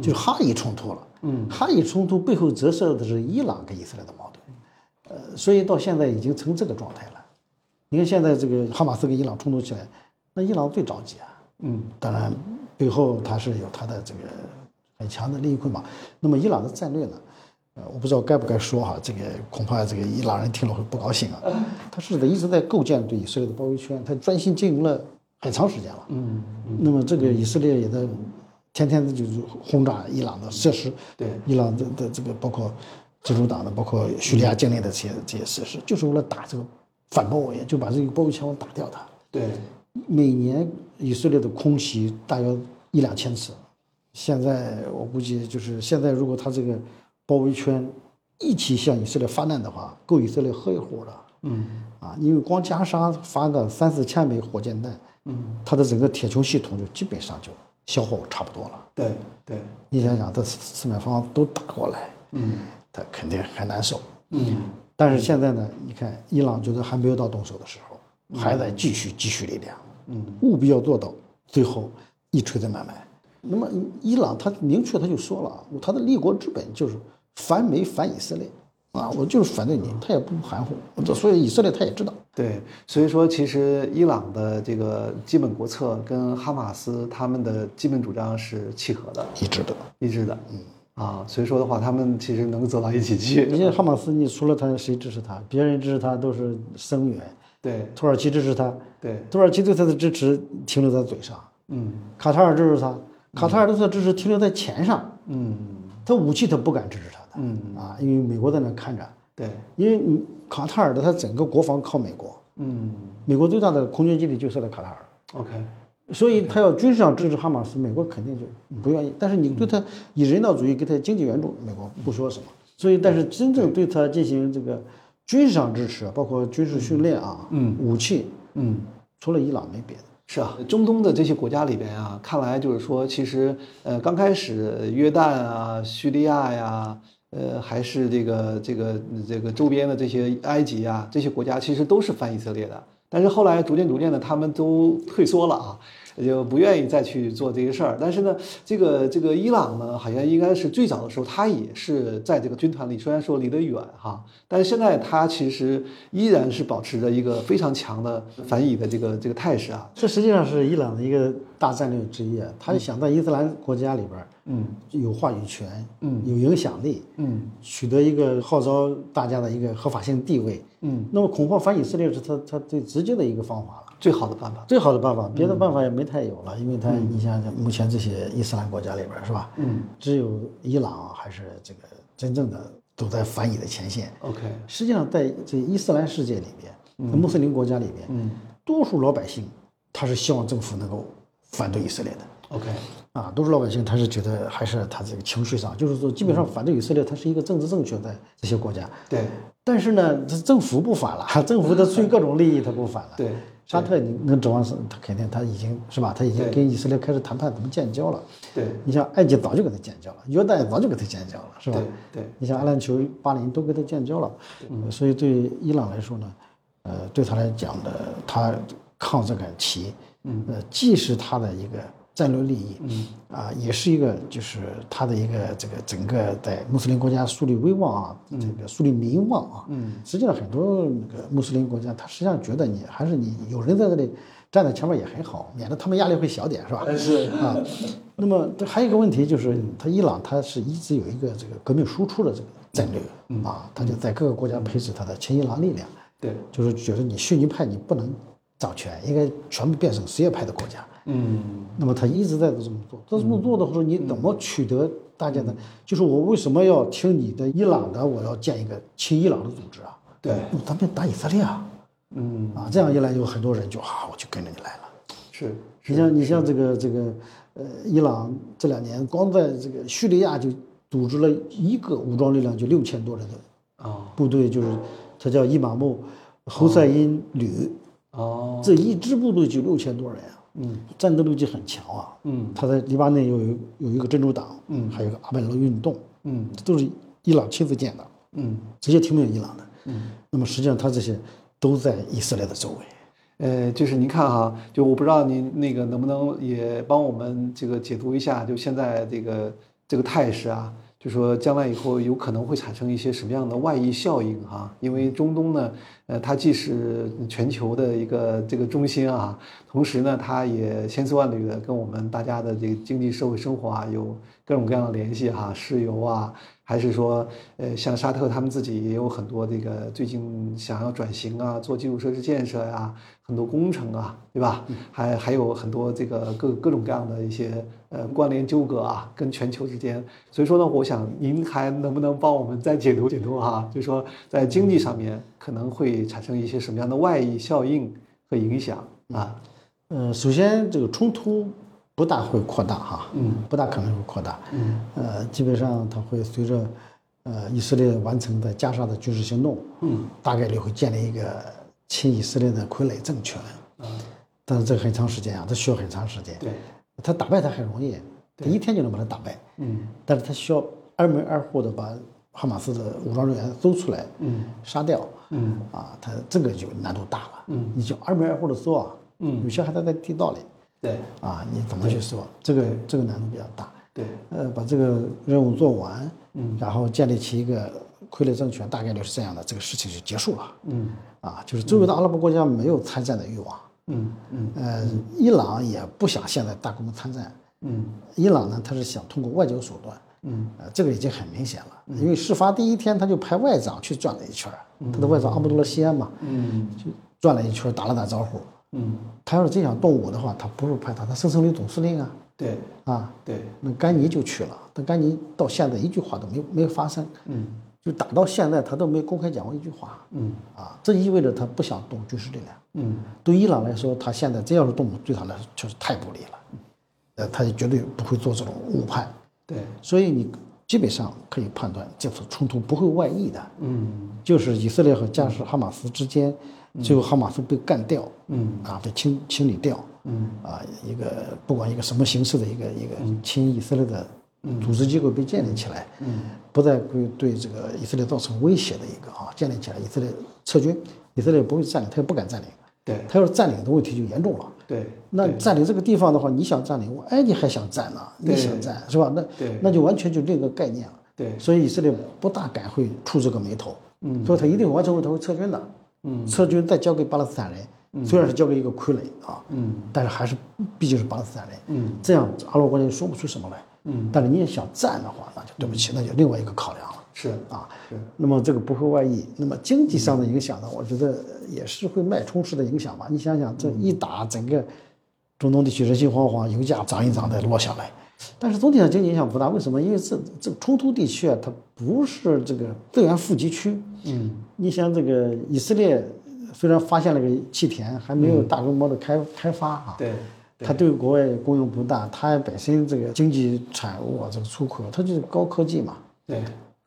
就是哈以冲突了。嗯哈以冲突背后折射的是伊朗跟以色列的矛盾，呃，所以到现在已经成这个状态了。你看现在这个哈马斯跟伊朗冲突起来，那伊朗最着急啊。嗯当然，背后他是有他的这个很强的利益捆绑。那么伊朗的战略呢？呃，我不知道该不该说哈，这个恐怕这个伊朗人听了会不高兴啊。他是在一直在构建对以色列的包围圈，他专心经营了很长时间了。嗯那么这个以色列也在天天的就是轰炸伊朗的设施，对伊朗的的这个包括自主党的，包括叙利亚境内的这些这些设施，就是为了打这个反包围，就把这个包围圈打掉它。对每年以色列的空袭大约一两千次，现在我估计就是现在，如果他这个包围圈一起向以色列发难的话，够以色列喝一壶了嗯啊！因为光加沙发个三四千枚火箭弹，嗯它的整个铁穹系统就基本上就消耗差不多了。对对你想想，这四四面方都打过来，嗯他肯定很难受。嗯但是现在呢，你看伊朗觉得还没有到动手的时候，还在继续积蓄力量，嗯务必要做到最后一锤子买卖。那么伊朗他明确他就说了，他的立国之本就是反美反以色列啊，我就是反对你，他也不含糊。这所以以色列他也知道，对，所以说其实伊朗的这个基本国策跟哈马斯他们的基本主张是契合的、一致的。一致的。嗯啊，所以说的话，他们其实能走到一起去。你像哈马斯，你除了他谁支持他？别人支持他都是声援，对土耳其支持他，对，土耳其对他的支持停留在嘴上，嗯卡塔尔支持他，卡塔尔对他的支持停留在钱上，嗯他武器他不敢支持他的，嗯，啊，因为美国在那看着，对，因为你卡塔尔的它整个国防靠美国，嗯美国最大的空军基地就设在卡塔尔，，OK，所以他要军事上支持哈马斯，美国肯定就不愿意。但是你对他以人道主义给他经济援助，美国不说什么。所以，但是真正对他进行这个军事上支持，包括军事训练啊，嗯武器，嗯。除了伊朗没别的。是啊，中东的这些国家里边啊，看来就是说，其实呃，刚开始约旦啊、叙利亚呀，呃，还是这个这个这个周边的这些埃及啊，这些国家其实都是反以色列的。但是后来逐渐逐渐的，他们都退缩了啊，就不愿意再去做这些事儿。但是呢，这个这个伊朗呢，好像应该是最早的时候，他也是在这个军团里，虽然说离得远哈，但是现在他其实依然是保持着一个非常强的反以的这个这个态势啊。这实际上是伊朗的一个大战略之一啊，他想在伊斯兰国家里边嗯有话语权，嗯有影响力，嗯取得一个号召大家的一个合法性地位。嗯，那么恐怕反以色列是他他最直接的一个方法了。最好的办法。最好的办法，别的办法也没太有了，因为他，你想想，目前这些伊斯兰国家里边是吧？嗯只有伊朗还是这个真正的走在反以的前线。，OK，实际上，在这伊斯兰世界里边，在穆斯林国家里边，嗯多数老百姓他是希望政府能够反对以色列的。，OK，啊，多数老百姓他是觉得还是他这个情绪上，就是说基本上反对以色列，它是一个政治正确的这些国家。对但是呢，这政府不反了，政府的出于各种利益他不反了。对沙特你能指望是他肯定他已经是吧？他已经跟以色列开始谈判怎么建交了。对你像埃及早就跟他建交了，约旦早就跟他建交了，是吧？对对你像阿联酋、巴林都跟他建交了，嗯所以对伊朗来说呢，呃，对他来讲的，他抗这个旗，嗯，呃，既是他的一个战略利益，嗯。啊，也是一个就是他的一个这个整个在穆斯林国家树立威望啊，这个树立名望啊，嗯，实际上很多那个穆斯林国家，他实际上觉得你还是你有人在这里站在前面也很好，免得他们压力会小点，是吧？是。啊，那么这还有一个问题就是，他伊朗他是一直有一个这个革命输出的这个战略啊，他就在各个国家培植他的亲伊朗力量，对，就是觉得你逊尼派你不能掌权，应该全部变成什叶派的国家。嗯那么他一直在这么做，这么做的时候，你怎么取得大家的？就是我为什么要听你的伊朗的？我要建一个亲伊朗的组织啊？对，那咱们打以色列啊，嗯啊，这样一来，有很多人就啊，我就跟着你来了。是你像你像这个这个，呃，伊朗这两年光在这个叙利亚就组织了一个武装力量就六千多人的啊部队，就是他叫伊玛目侯赛因旅，哦这一支部队就六千多人啊，嗯战斗力就很强啊。嗯他在黎巴嫩有有有一个珍珠党，嗯还有一个阿贝罗运动，嗯这都是伊朗亲自建的，嗯直接听命伊朗的。嗯，那么实际上他这些都在以色列的周围。呃，就是您看哈，就我不知道您那个能不能也帮我们这个解读一下，就现在这个这个态势啊，就说将来以后有可能会产生一些什么样的外溢效应哈？因为中东呢，呃，它既是全球的一个这个中心啊，同时呢，它也千丝万缕的跟我们大家的这个经济社会生活啊有各种各样的联系哈，石油啊，还是说，呃，像沙特他们自己也有很多这个最近想要转型啊，做基础设施建设呀、很多工程啊，对吧？还还有很多这个各各种各样的一些呃关联纠葛啊，跟全球之间。所以说呢，我想您还能不能帮我们再解读解读哈？就说在经济上面可能会产生一些什么样的外溢效应和影响啊？呃，首先这个冲突不大会扩大哈，嗯，不大可能会扩大，嗯，呃，基本上它会随着呃以色列完成在加沙的军事行动，嗯，大概率会建立一个亲以色列的傀儡政权，嗯，但是这个很长时间啊，它需要很长时间。对，他打败他很容易，他一天就能把他打败，嗯。但是他需要二门二户的把哈马斯的武装人员搜出来，嗯。杀掉，嗯。啊，他这个就难度大了，嗯，你就二门二户的搜啊，嗯。有些还在在地道里，对。啊，你怎么去搜？这个这个难度比较大，对，呃，把这个任务做完，嗯，然后建立起一个傀儡政权，大概率是这样的，这个事情就结束了，嗯。啊，就是周围的阿拉伯国家没有参战的欲望，嗯嗯。呃，伊朗也不想现在大规模参战，嗯。伊朗呢，他是想通过外交手段，嗯。呃，这个已经很明显了，因为事发第一天他就派外长去转了一圈，他的外长阿卜杜勒西安嘛，嗯。就转了一圈，打了打招呼。嗯，他要是真想动武的话，他不是派他，他生成旅总司令啊，对。啊，对，那甘尼就去了，但甘尼到现在一句话都没有没有发生，嗯。就打到现在他都没公开讲过一句话，嗯。啊，这意味着他不想动军事力量。嗯。对伊朗来说，他现在真要是动武，对他来说确实太不利了，呃，他就绝对不会做这种误判。对，所以你基本上可以判断这次冲突不会外溢的，嗯。就是以色列和加沙哈马斯之间，最后哈马斯被干掉，嗯。啊，被清清理掉，嗯。啊，一个不管一个什么形式的一个一个亲以色列的组织机构被建立起来，嗯。不再会对这个以色列造成威胁的一个啊，建立起来，以色列撤军，以色列不会占领，他也不敢占领，对。他要是占领的问题就严重了。对，那占领这个地方的话，你想占领，我哎，你还想占呢？你想占是吧？那对。那就完全就另一个概念了。对。所以以色列不大敢会出这个眉头，嗯。所以他一定完成后他会撤军的，嗯。撤军再交给巴勒斯坦人，虽然是交给一个傀儡啊，嗯。但是还是毕竟是巴勒斯坦人，嗯。这样阿拉伯国家就说不出什么来，嗯，但是你也想占的话，那就对不起，那就另外一个考量了。是啊，是那么这个不会外溢，那么经济上的影响呢？我觉得也是会脉冲式的影响吧。你想想，这一打，整个中东地区人心惶惶，油价涨一涨再落下来。但是总体上经济影响不大，为什么？因为这这冲突地区啊，它不是这个资源富集区。嗯你像这个以色列，虽然发现了个气田，还没有大规模的开开发啊，对它对国外供应不大，它本身这个经济产物啊，这个出口，它就是高科技嘛，对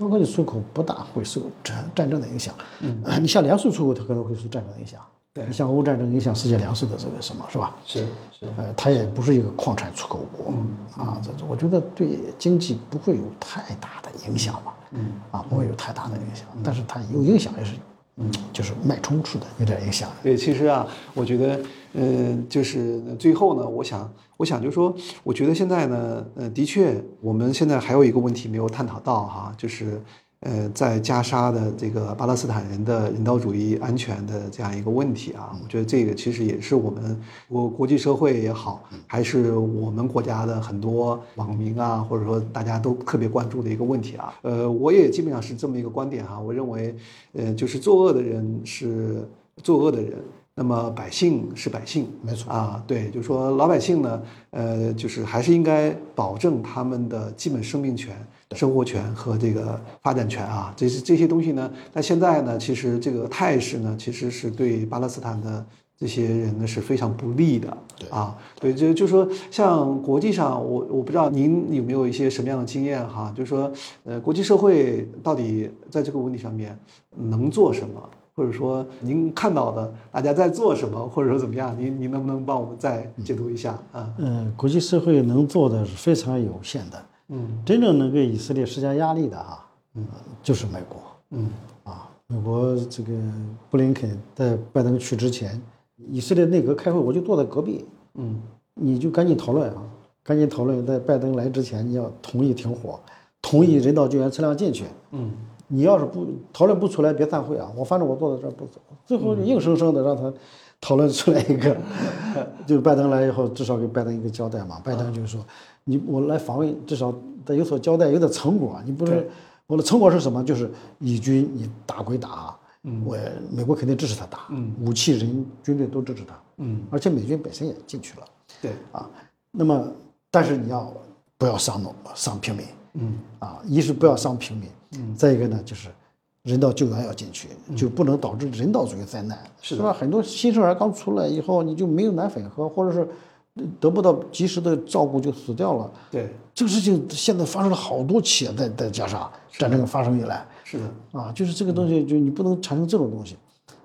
高科技出口不大会受战战争的影响。嗯，你像粮食出口，它可能会受战争影响。对你像欧战争影响世界粮食的这个什么是吧？是是呃，它也不是一个矿产出口国、啊，这我觉得对经济不会有太大的影响吧。嗯，啊，不会有太大的影响，嗯但是它有影响也是，嗯，就是脉冲式的有点影响。对，其实啊，我觉得，嗯，就是最后呢，我想，我想就是说，我觉得现在呢，呃，的确，我们现在还有一个问题没有探讨到哈，就是。呃，在加沙的这个巴勒斯坦人的人道主义安全的这样一个问题啊，我觉得这个其实也是我们国国际社会也好，还是我们国家的很多网民啊，或者说大家都特别关注的一个问题啊。呃，我也基本上是这么一个观点哈，我认为，呃，就是作恶的人是作恶的人。那么百姓是百姓，没错啊，对，就说老百姓呢，呃，就是还是应该保证他们的基本生命权、生活权和这个发展权啊，这是这些东西呢。那现在呢，其实这个态势呢，其实是对巴勒斯坦的这些人呢是非常不利的，对啊，对，就就说像国际上，我我不知道您有没有一些什么样的经验哈，就是说，呃，国际社会到底在这个问题上面能做什么？或者说您看到的大家在做什么，或者说怎么样？您您能不能帮我们再解读一下啊？嗯，国际社会能做的是非常有限的。嗯真正能给以色列施加压力的哈，嗯，就是美国嗯啊。美国这个布林肯在拜登去之前，以色列内阁开会，我就坐在隔壁，嗯你就赶紧讨论啊，赶紧讨论，在拜登来之前，你要同意停火，同意人道救援车辆进去。嗯你要是不讨论不出来，别散会啊！我反正我坐在这儿不走，最后硬生生的让他讨论出来一个，就是拜登来以后，至少给拜登一个交代嘛。拜登就是说，你我来访问，至少得有所交代，有点成果。你不是我的成果是什么？就是以军你打归打，我美国肯定支持他打，武器人军队都支持他，嗯，而且美军本身也进去了对，啊。那么，但是你要不要伤农伤平民？嗯啊，一是不要伤平民，嗯，再一个呢就是人道救援要进去，就不能导致人道主义灾难，是是吧？很多新生儿刚出来以后，你就没有奶粉喝，或者是得不到及时的照顾就死掉了。对，这个事情现在发生了好多起，在在加沙战争发生以来。是的，啊，就是这个东西，就你不能产生这种东西。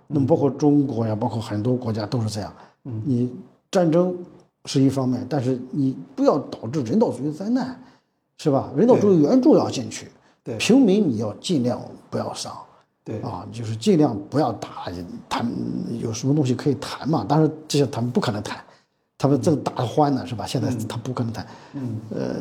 那么包括中国呀，包括很多国家都是这样。嗯，你战争是一方面，但是你不要导致人道主义灾难，是吧？人道主义援助要进去，对平民你要尽量不要伤。对，啊，就是尽量不要打，谈有什么东西可以谈嘛？但是这些他们不可能谈，他们正打得欢呢，是吧？现在他不可能谈，嗯，呃，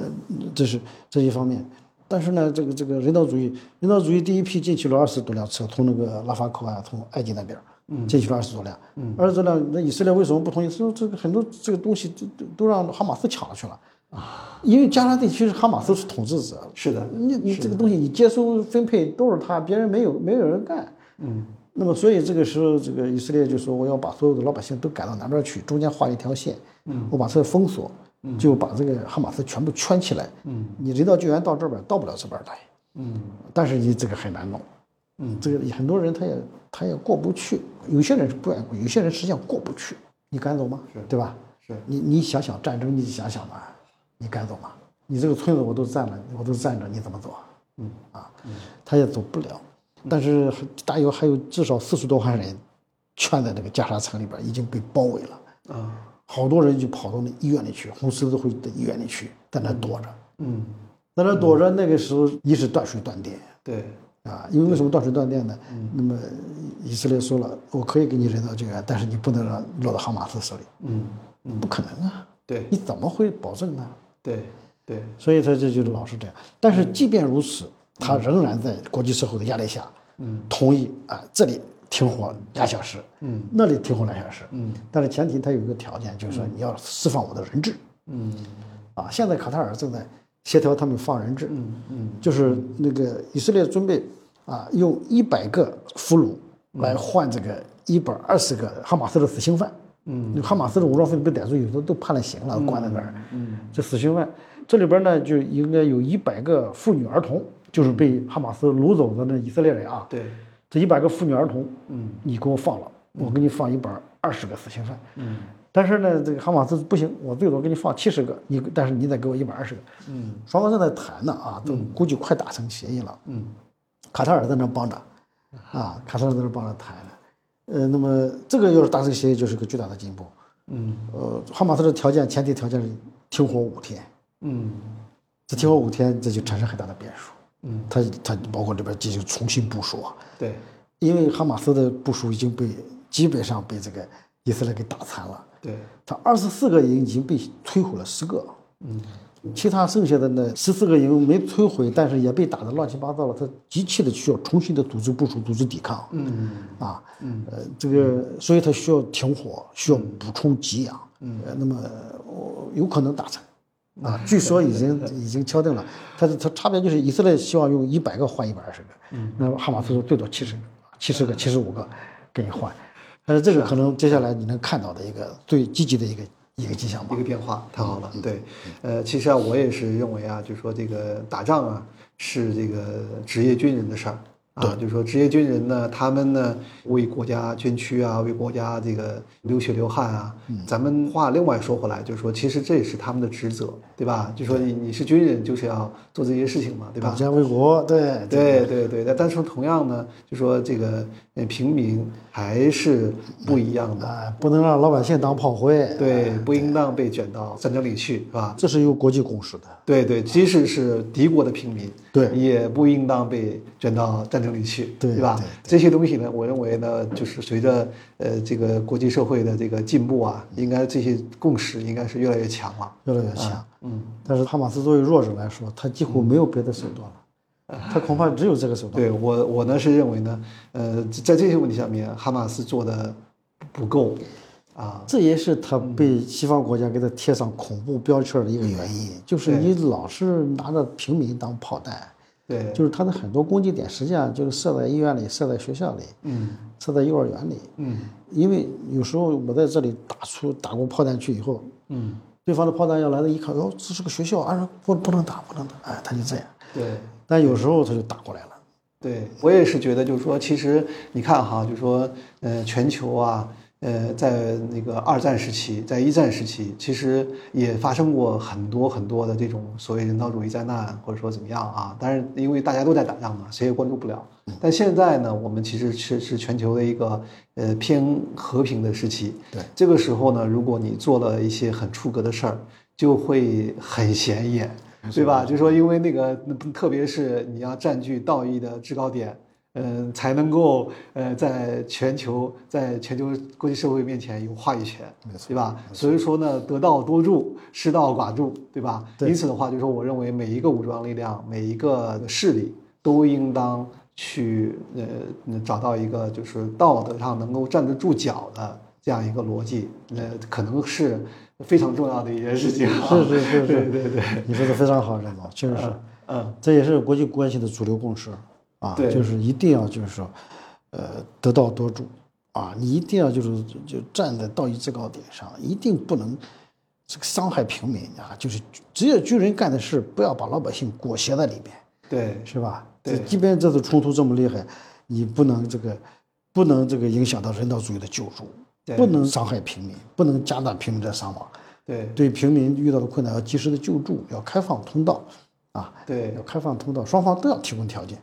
这是这一方面。但是呢，这个这个人道主义，人道主义第一批进去了二十多辆车，从那个拉法口啊，从埃及那边，嗯，进去了二十多辆，嗯，二十多辆，那以色列为什么不同意？说这个很多这个东西都都都让哈马斯抢了去了啊，因为加沙地区是哈马斯是统治者，是的，你你这个东西你接收分配都是他，别人没有没有人干。嗯，那么所以这个时候，这个以色列就说我要把所有的老百姓都赶到南边去，中间画一条线，嗯，我把这个封锁，就把这个哈马斯全部圈起来，嗯，你人道救援到这边到不了这边来，嗯。但是你这个很难弄，嗯，这个很多人他也他也过不去，有些人是不愿意过，有些人实际上过不去，你敢走吗？是。对吧？是。你你想想战争，你想想吧，你敢走吗？你这个村子我都占了，我都占着，你怎么走啊？嗯啊，他也走不了。但是大约还有至少四十多万人圈在那个加沙城里边，已经被包围了。啊，好多人就跑到那医院里去，红十字会的医院里去，在那躲着，嗯，在那躲着。那个时候一是断水断电对，啊，因为为什么断水断电呢？那么以色列说了，我可以给你人道救援，但是你不能让落到哈马斯手里，嗯不可能啊！对你怎么会保证呢？对对，所以他这就是老是这样。但是即便如此，他仍然在国际社会的压力下，嗯，同意啊，这里停火俩小时，嗯，那里停火俩小时，嗯，但是前提他有一个条件，就是说你要释放我的人质，嗯。啊，现在卡塔尔正在协调他们放人质，嗯嗯。就是那个以色列准备啊，用一百个俘虏来换这个一百二十个哈马斯的死刑犯。嗯，哈马斯的武装分子被逮住，有的都判了刑了，关在那儿。嗯，这死刑犯这里边呢，就应该有一百个妇女儿童，就是被哈马斯掳走的那以色列人啊。对，这一百个妇女儿童，嗯你给我放了，我给你放一百二十个死刑犯。嗯但是呢，这个哈马斯不行，我最多给你放七十个，你但是你得给我一百二十个。嗯双方正在谈呢啊，都估计快达成协议了。嗯卡塔尔在那帮着，啊，卡塔尔在那帮着谈呢。呃，那么这个要是达成协议，就是个巨大的进步。嗯呃，哈马斯的条件前提条件是停火五天，嗯这停火五天，这就产生很大的变数。嗯，他他包括这边进行重新部署啊，对，因为哈马斯的部署已经被基本上被这个以色列给打残了。对，他二十四个营已经被摧毁了十个，嗯，其他剩下的那十四个营没摧毁，但是也被打得乱七八糟了。他急切的需要重新的组织部署、组织抵抗，嗯。啊，嗯，呃，这个，所以他需要停火，需要补充给养，嗯，那么我有可能达成，啊，据说已经 已经敲定了，他他差别就是以色列希望用一百个换一百二十个，嗯，那么哈马斯说最多七十个，七十个、七十五个给你换，但是这个可能接下来你能看到的一个最积极的一个一个迹象吧一个。变化，太好了。对，呃，其实啊，我也是认为啊，就说这个打仗啊，是这个职业军人的事儿啊，就是说职业军人呢，他们呢为国家捐躯啊，为国家这个流血流汗啊。咱们话另外说回来，就是说，其实这也是他们的职责，对吧？就说你你是军人，就是要做这些事情嘛，对吧保？家卫国，对对对对，但是同样呢，就说这个呃平民还是不一样的，哎，不能让老百姓当炮灰。对，不应当被卷到战争里去，是吧？这是有国际共识的。对对，即使是敌国的平民，对也不应当被卷到战争里去，对吧？这些东西呢，我认为呢，就是随着呃这个国际社会的这个进步啊，应该这些共识应该是越来越强了。越来越强。嗯，但是哈马斯作为弱者来说，他几乎没有别的手段了，他恐怕只有这个手段。对我我呢是认为呢，呃，在这些问题上面，哈马斯做的不够啊，这也是他被西方国家给他贴上恐怖标签的一个原因，就是你老是拿着平民当炮弹，对，就是他的很多攻击点实际上就是设在医院里、设在学校里、嗯设在幼儿园里。嗯因为有时候我在这里打出打过炮弹去以后，嗯，对方的炮弹要来了，一看，哦，这是个学校，啊，不不能打，不能打，哎，他就这样。对。但有时候他就打过来了。对我也是觉得，就是说，其实你看哈，就是说，呃，全球啊，呃，在那个二战时期，在一战时期，其实也发生过很多很多的这种所谓人道主义灾难，或者说怎么样啊。但是因为大家都在打仗嘛，谁也关注不了。但现在呢，我们其实是是全球的一个呃偏和平的时期。对，这个时候呢，如果你做了一些很出格的事儿，就会很显眼。对吧？就说因为那个，特别是你要占据道义的制高点，嗯、才能够呃在全球在全球国际社会面前有话语权，对吧？所以说呢，得道多助，失道寡助，对吧？对因此的话，就说我认为每一个武装力量，每一个势力都应当去呃找到一个就是道德上能够站得住脚的这样一个逻辑，呃，可能是非常重要的一件事情啊。是是是是，对对对，你说的非常好，任总，确实是，嗯。这也是国际关系的主流共识啊，对就是一定要就是说，呃，得道多助啊，你一定要就是就站在道义制高点上，一定不能这个伤害平民啊，就是职业军人干的事，不要把老百姓裹挟在里面，对是吧？对即便这次冲突这么厉害，你不能这个不能这个影响到人道主义的救助，对不能伤害平民，不能加大平民的伤亡。对对平民遇到的困难要及时的救助，要开放通道，啊，对要开放通道，双方都要提供条件。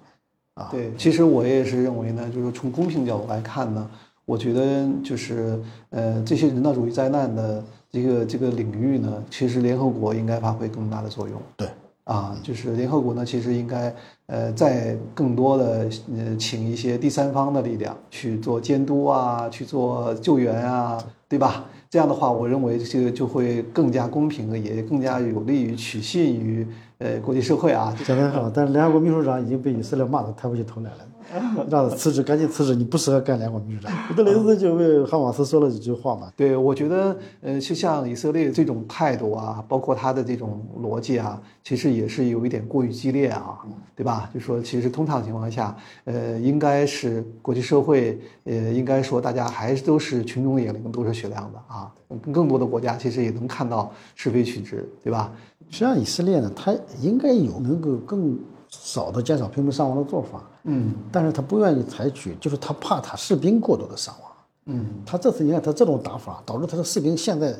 啊对，其实我也是认为呢，就是从公平角度来看呢，我觉得就是呃这些人道主义灾难的这个这个领域呢，其实联合国应该发挥更大的作用。对，啊，就是联合国呢，其实应该呃再更多的呃请一些第三方的力量去做监督啊，去做救援啊，对吧？这样的话，我认为这个就会更加公平，也更加有利于取信于呃国际社会啊。讲得很好，但是联合国秘书长已经被以色列骂得抬不起头来了，让他辞职，赶紧辞职，你不适合干联合国秘书长。古特雷斯就为哈马斯说了几句话嘛，对，我觉得，呃，就像以色列这种态度啊，包括他的这种逻辑啊，其实也是有一点过于激烈啊，对吧？就说其实通常情况下，呃，应该是国际社会，呃，应该说大家还是都是群众眼里都是雪亮的啊，更多的国家其实也能看到是非曲直，对吧？实际上以色列呢，他应该有能够更少的减少平民伤亡的做法，嗯。但是他不愿意采取，就是他怕他士兵过多的伤亡。嗯，他这次你看他这种打法，导致他的士兵现在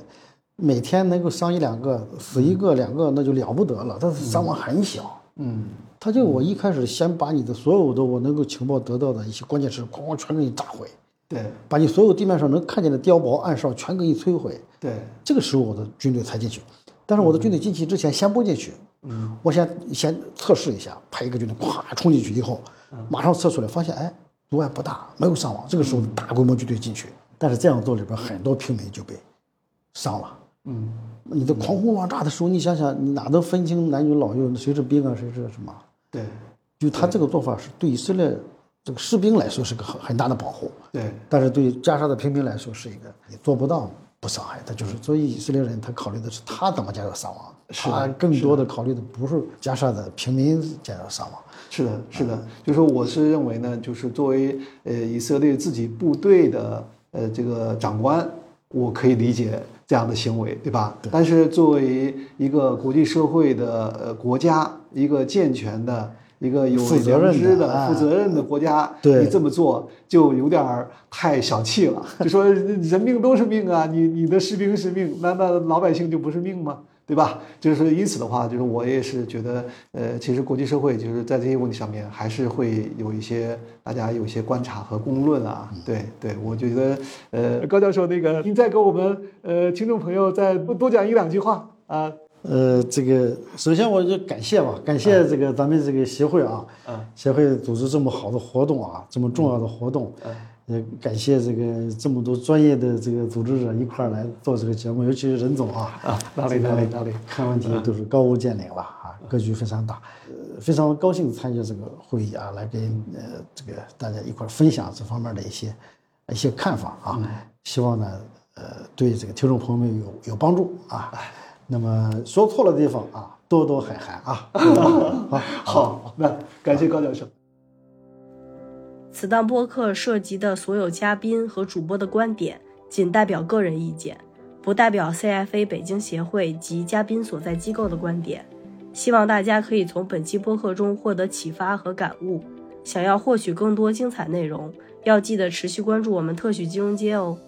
每天能够伤一两个，死一个两个那就了不得了，但是伤亡很小。嗯，他就我一开始先把你的所有的我能够情报得到的一些关键词，哐哐全给你炸毁，对。把你所有地面上能看见的碉堡、暗哨全给你摧毁。对。这个时候我的军队才进去，但是我的军队进去之前先不进去，嗯，我先先测试一下，派一个军队咵冲进去以后，马上测出来发现哎阻碍不大，没有伤亡，这个时候大规模军队进去，但是这样做里边很多平民就被伤了。嗯，你的狂轰乱炸的时候，你想想，你哪能分清男女老幼，谁是兵啊，谁是什么？对。就他这个做法是对以色列这个士兵来说是个很很大的保护，对。但是对加沙的平民来说是一个你做不到不伤害，他就是所以以色列人他考虑的是他怎么减少伤亡，是他更多的。考虑的不是加沙的平民减少伤亡。是的，是的，就是说我是认为呢，就是作为呃以色列自己部队的呃这个长官，我可以理解这样的行为，对吧？但是作为一个国际社会的呃国家，一个健全的。一个有负责任的负责任的国家，对你这么做就有点儿太小气了。就说人命都是命啊，你你的士兵是命，那那老百姓就不是命吗？对吧？就是因此的话，就是我也是觉得，呃，其实国际社会就是在这些问题上面，还是会有一些大家有一些观察和公论啊。对对，我觉得，呃，高教授那个，您再给我们呃听众朋友再多讲一两句话啊。呃，这个首先我就感谢吧，感谢这个咱们这个协会啊，嗯协会组织这么好的活动啊，这么重要的活动，也感谢这个这么多专业的这个组织者一块儿来做这个节目，尤其是任总啊，啊，哪里哪里哪里，看问题都是高屋建瓴了啊，格局非常大，呃，非常高兴参加这个会议啊，来跟呃这个大家一块儿分享这方面的一些一些看法啊，希望呢呃对这个听众朋友们有有帮助啊。那么说错了地方啊，多多海涵啊。好，好，那感谢高教授。此档播客涉及的所有嘉宾和主播的观点，仅代表个人意见，不代表 CFA 北京协会及嘉宾所在机构的观点。希望大家可以从本期播客中获得启发和感悟。想要获取更多精彩内容，要记得持续关注我们特许金融街哦。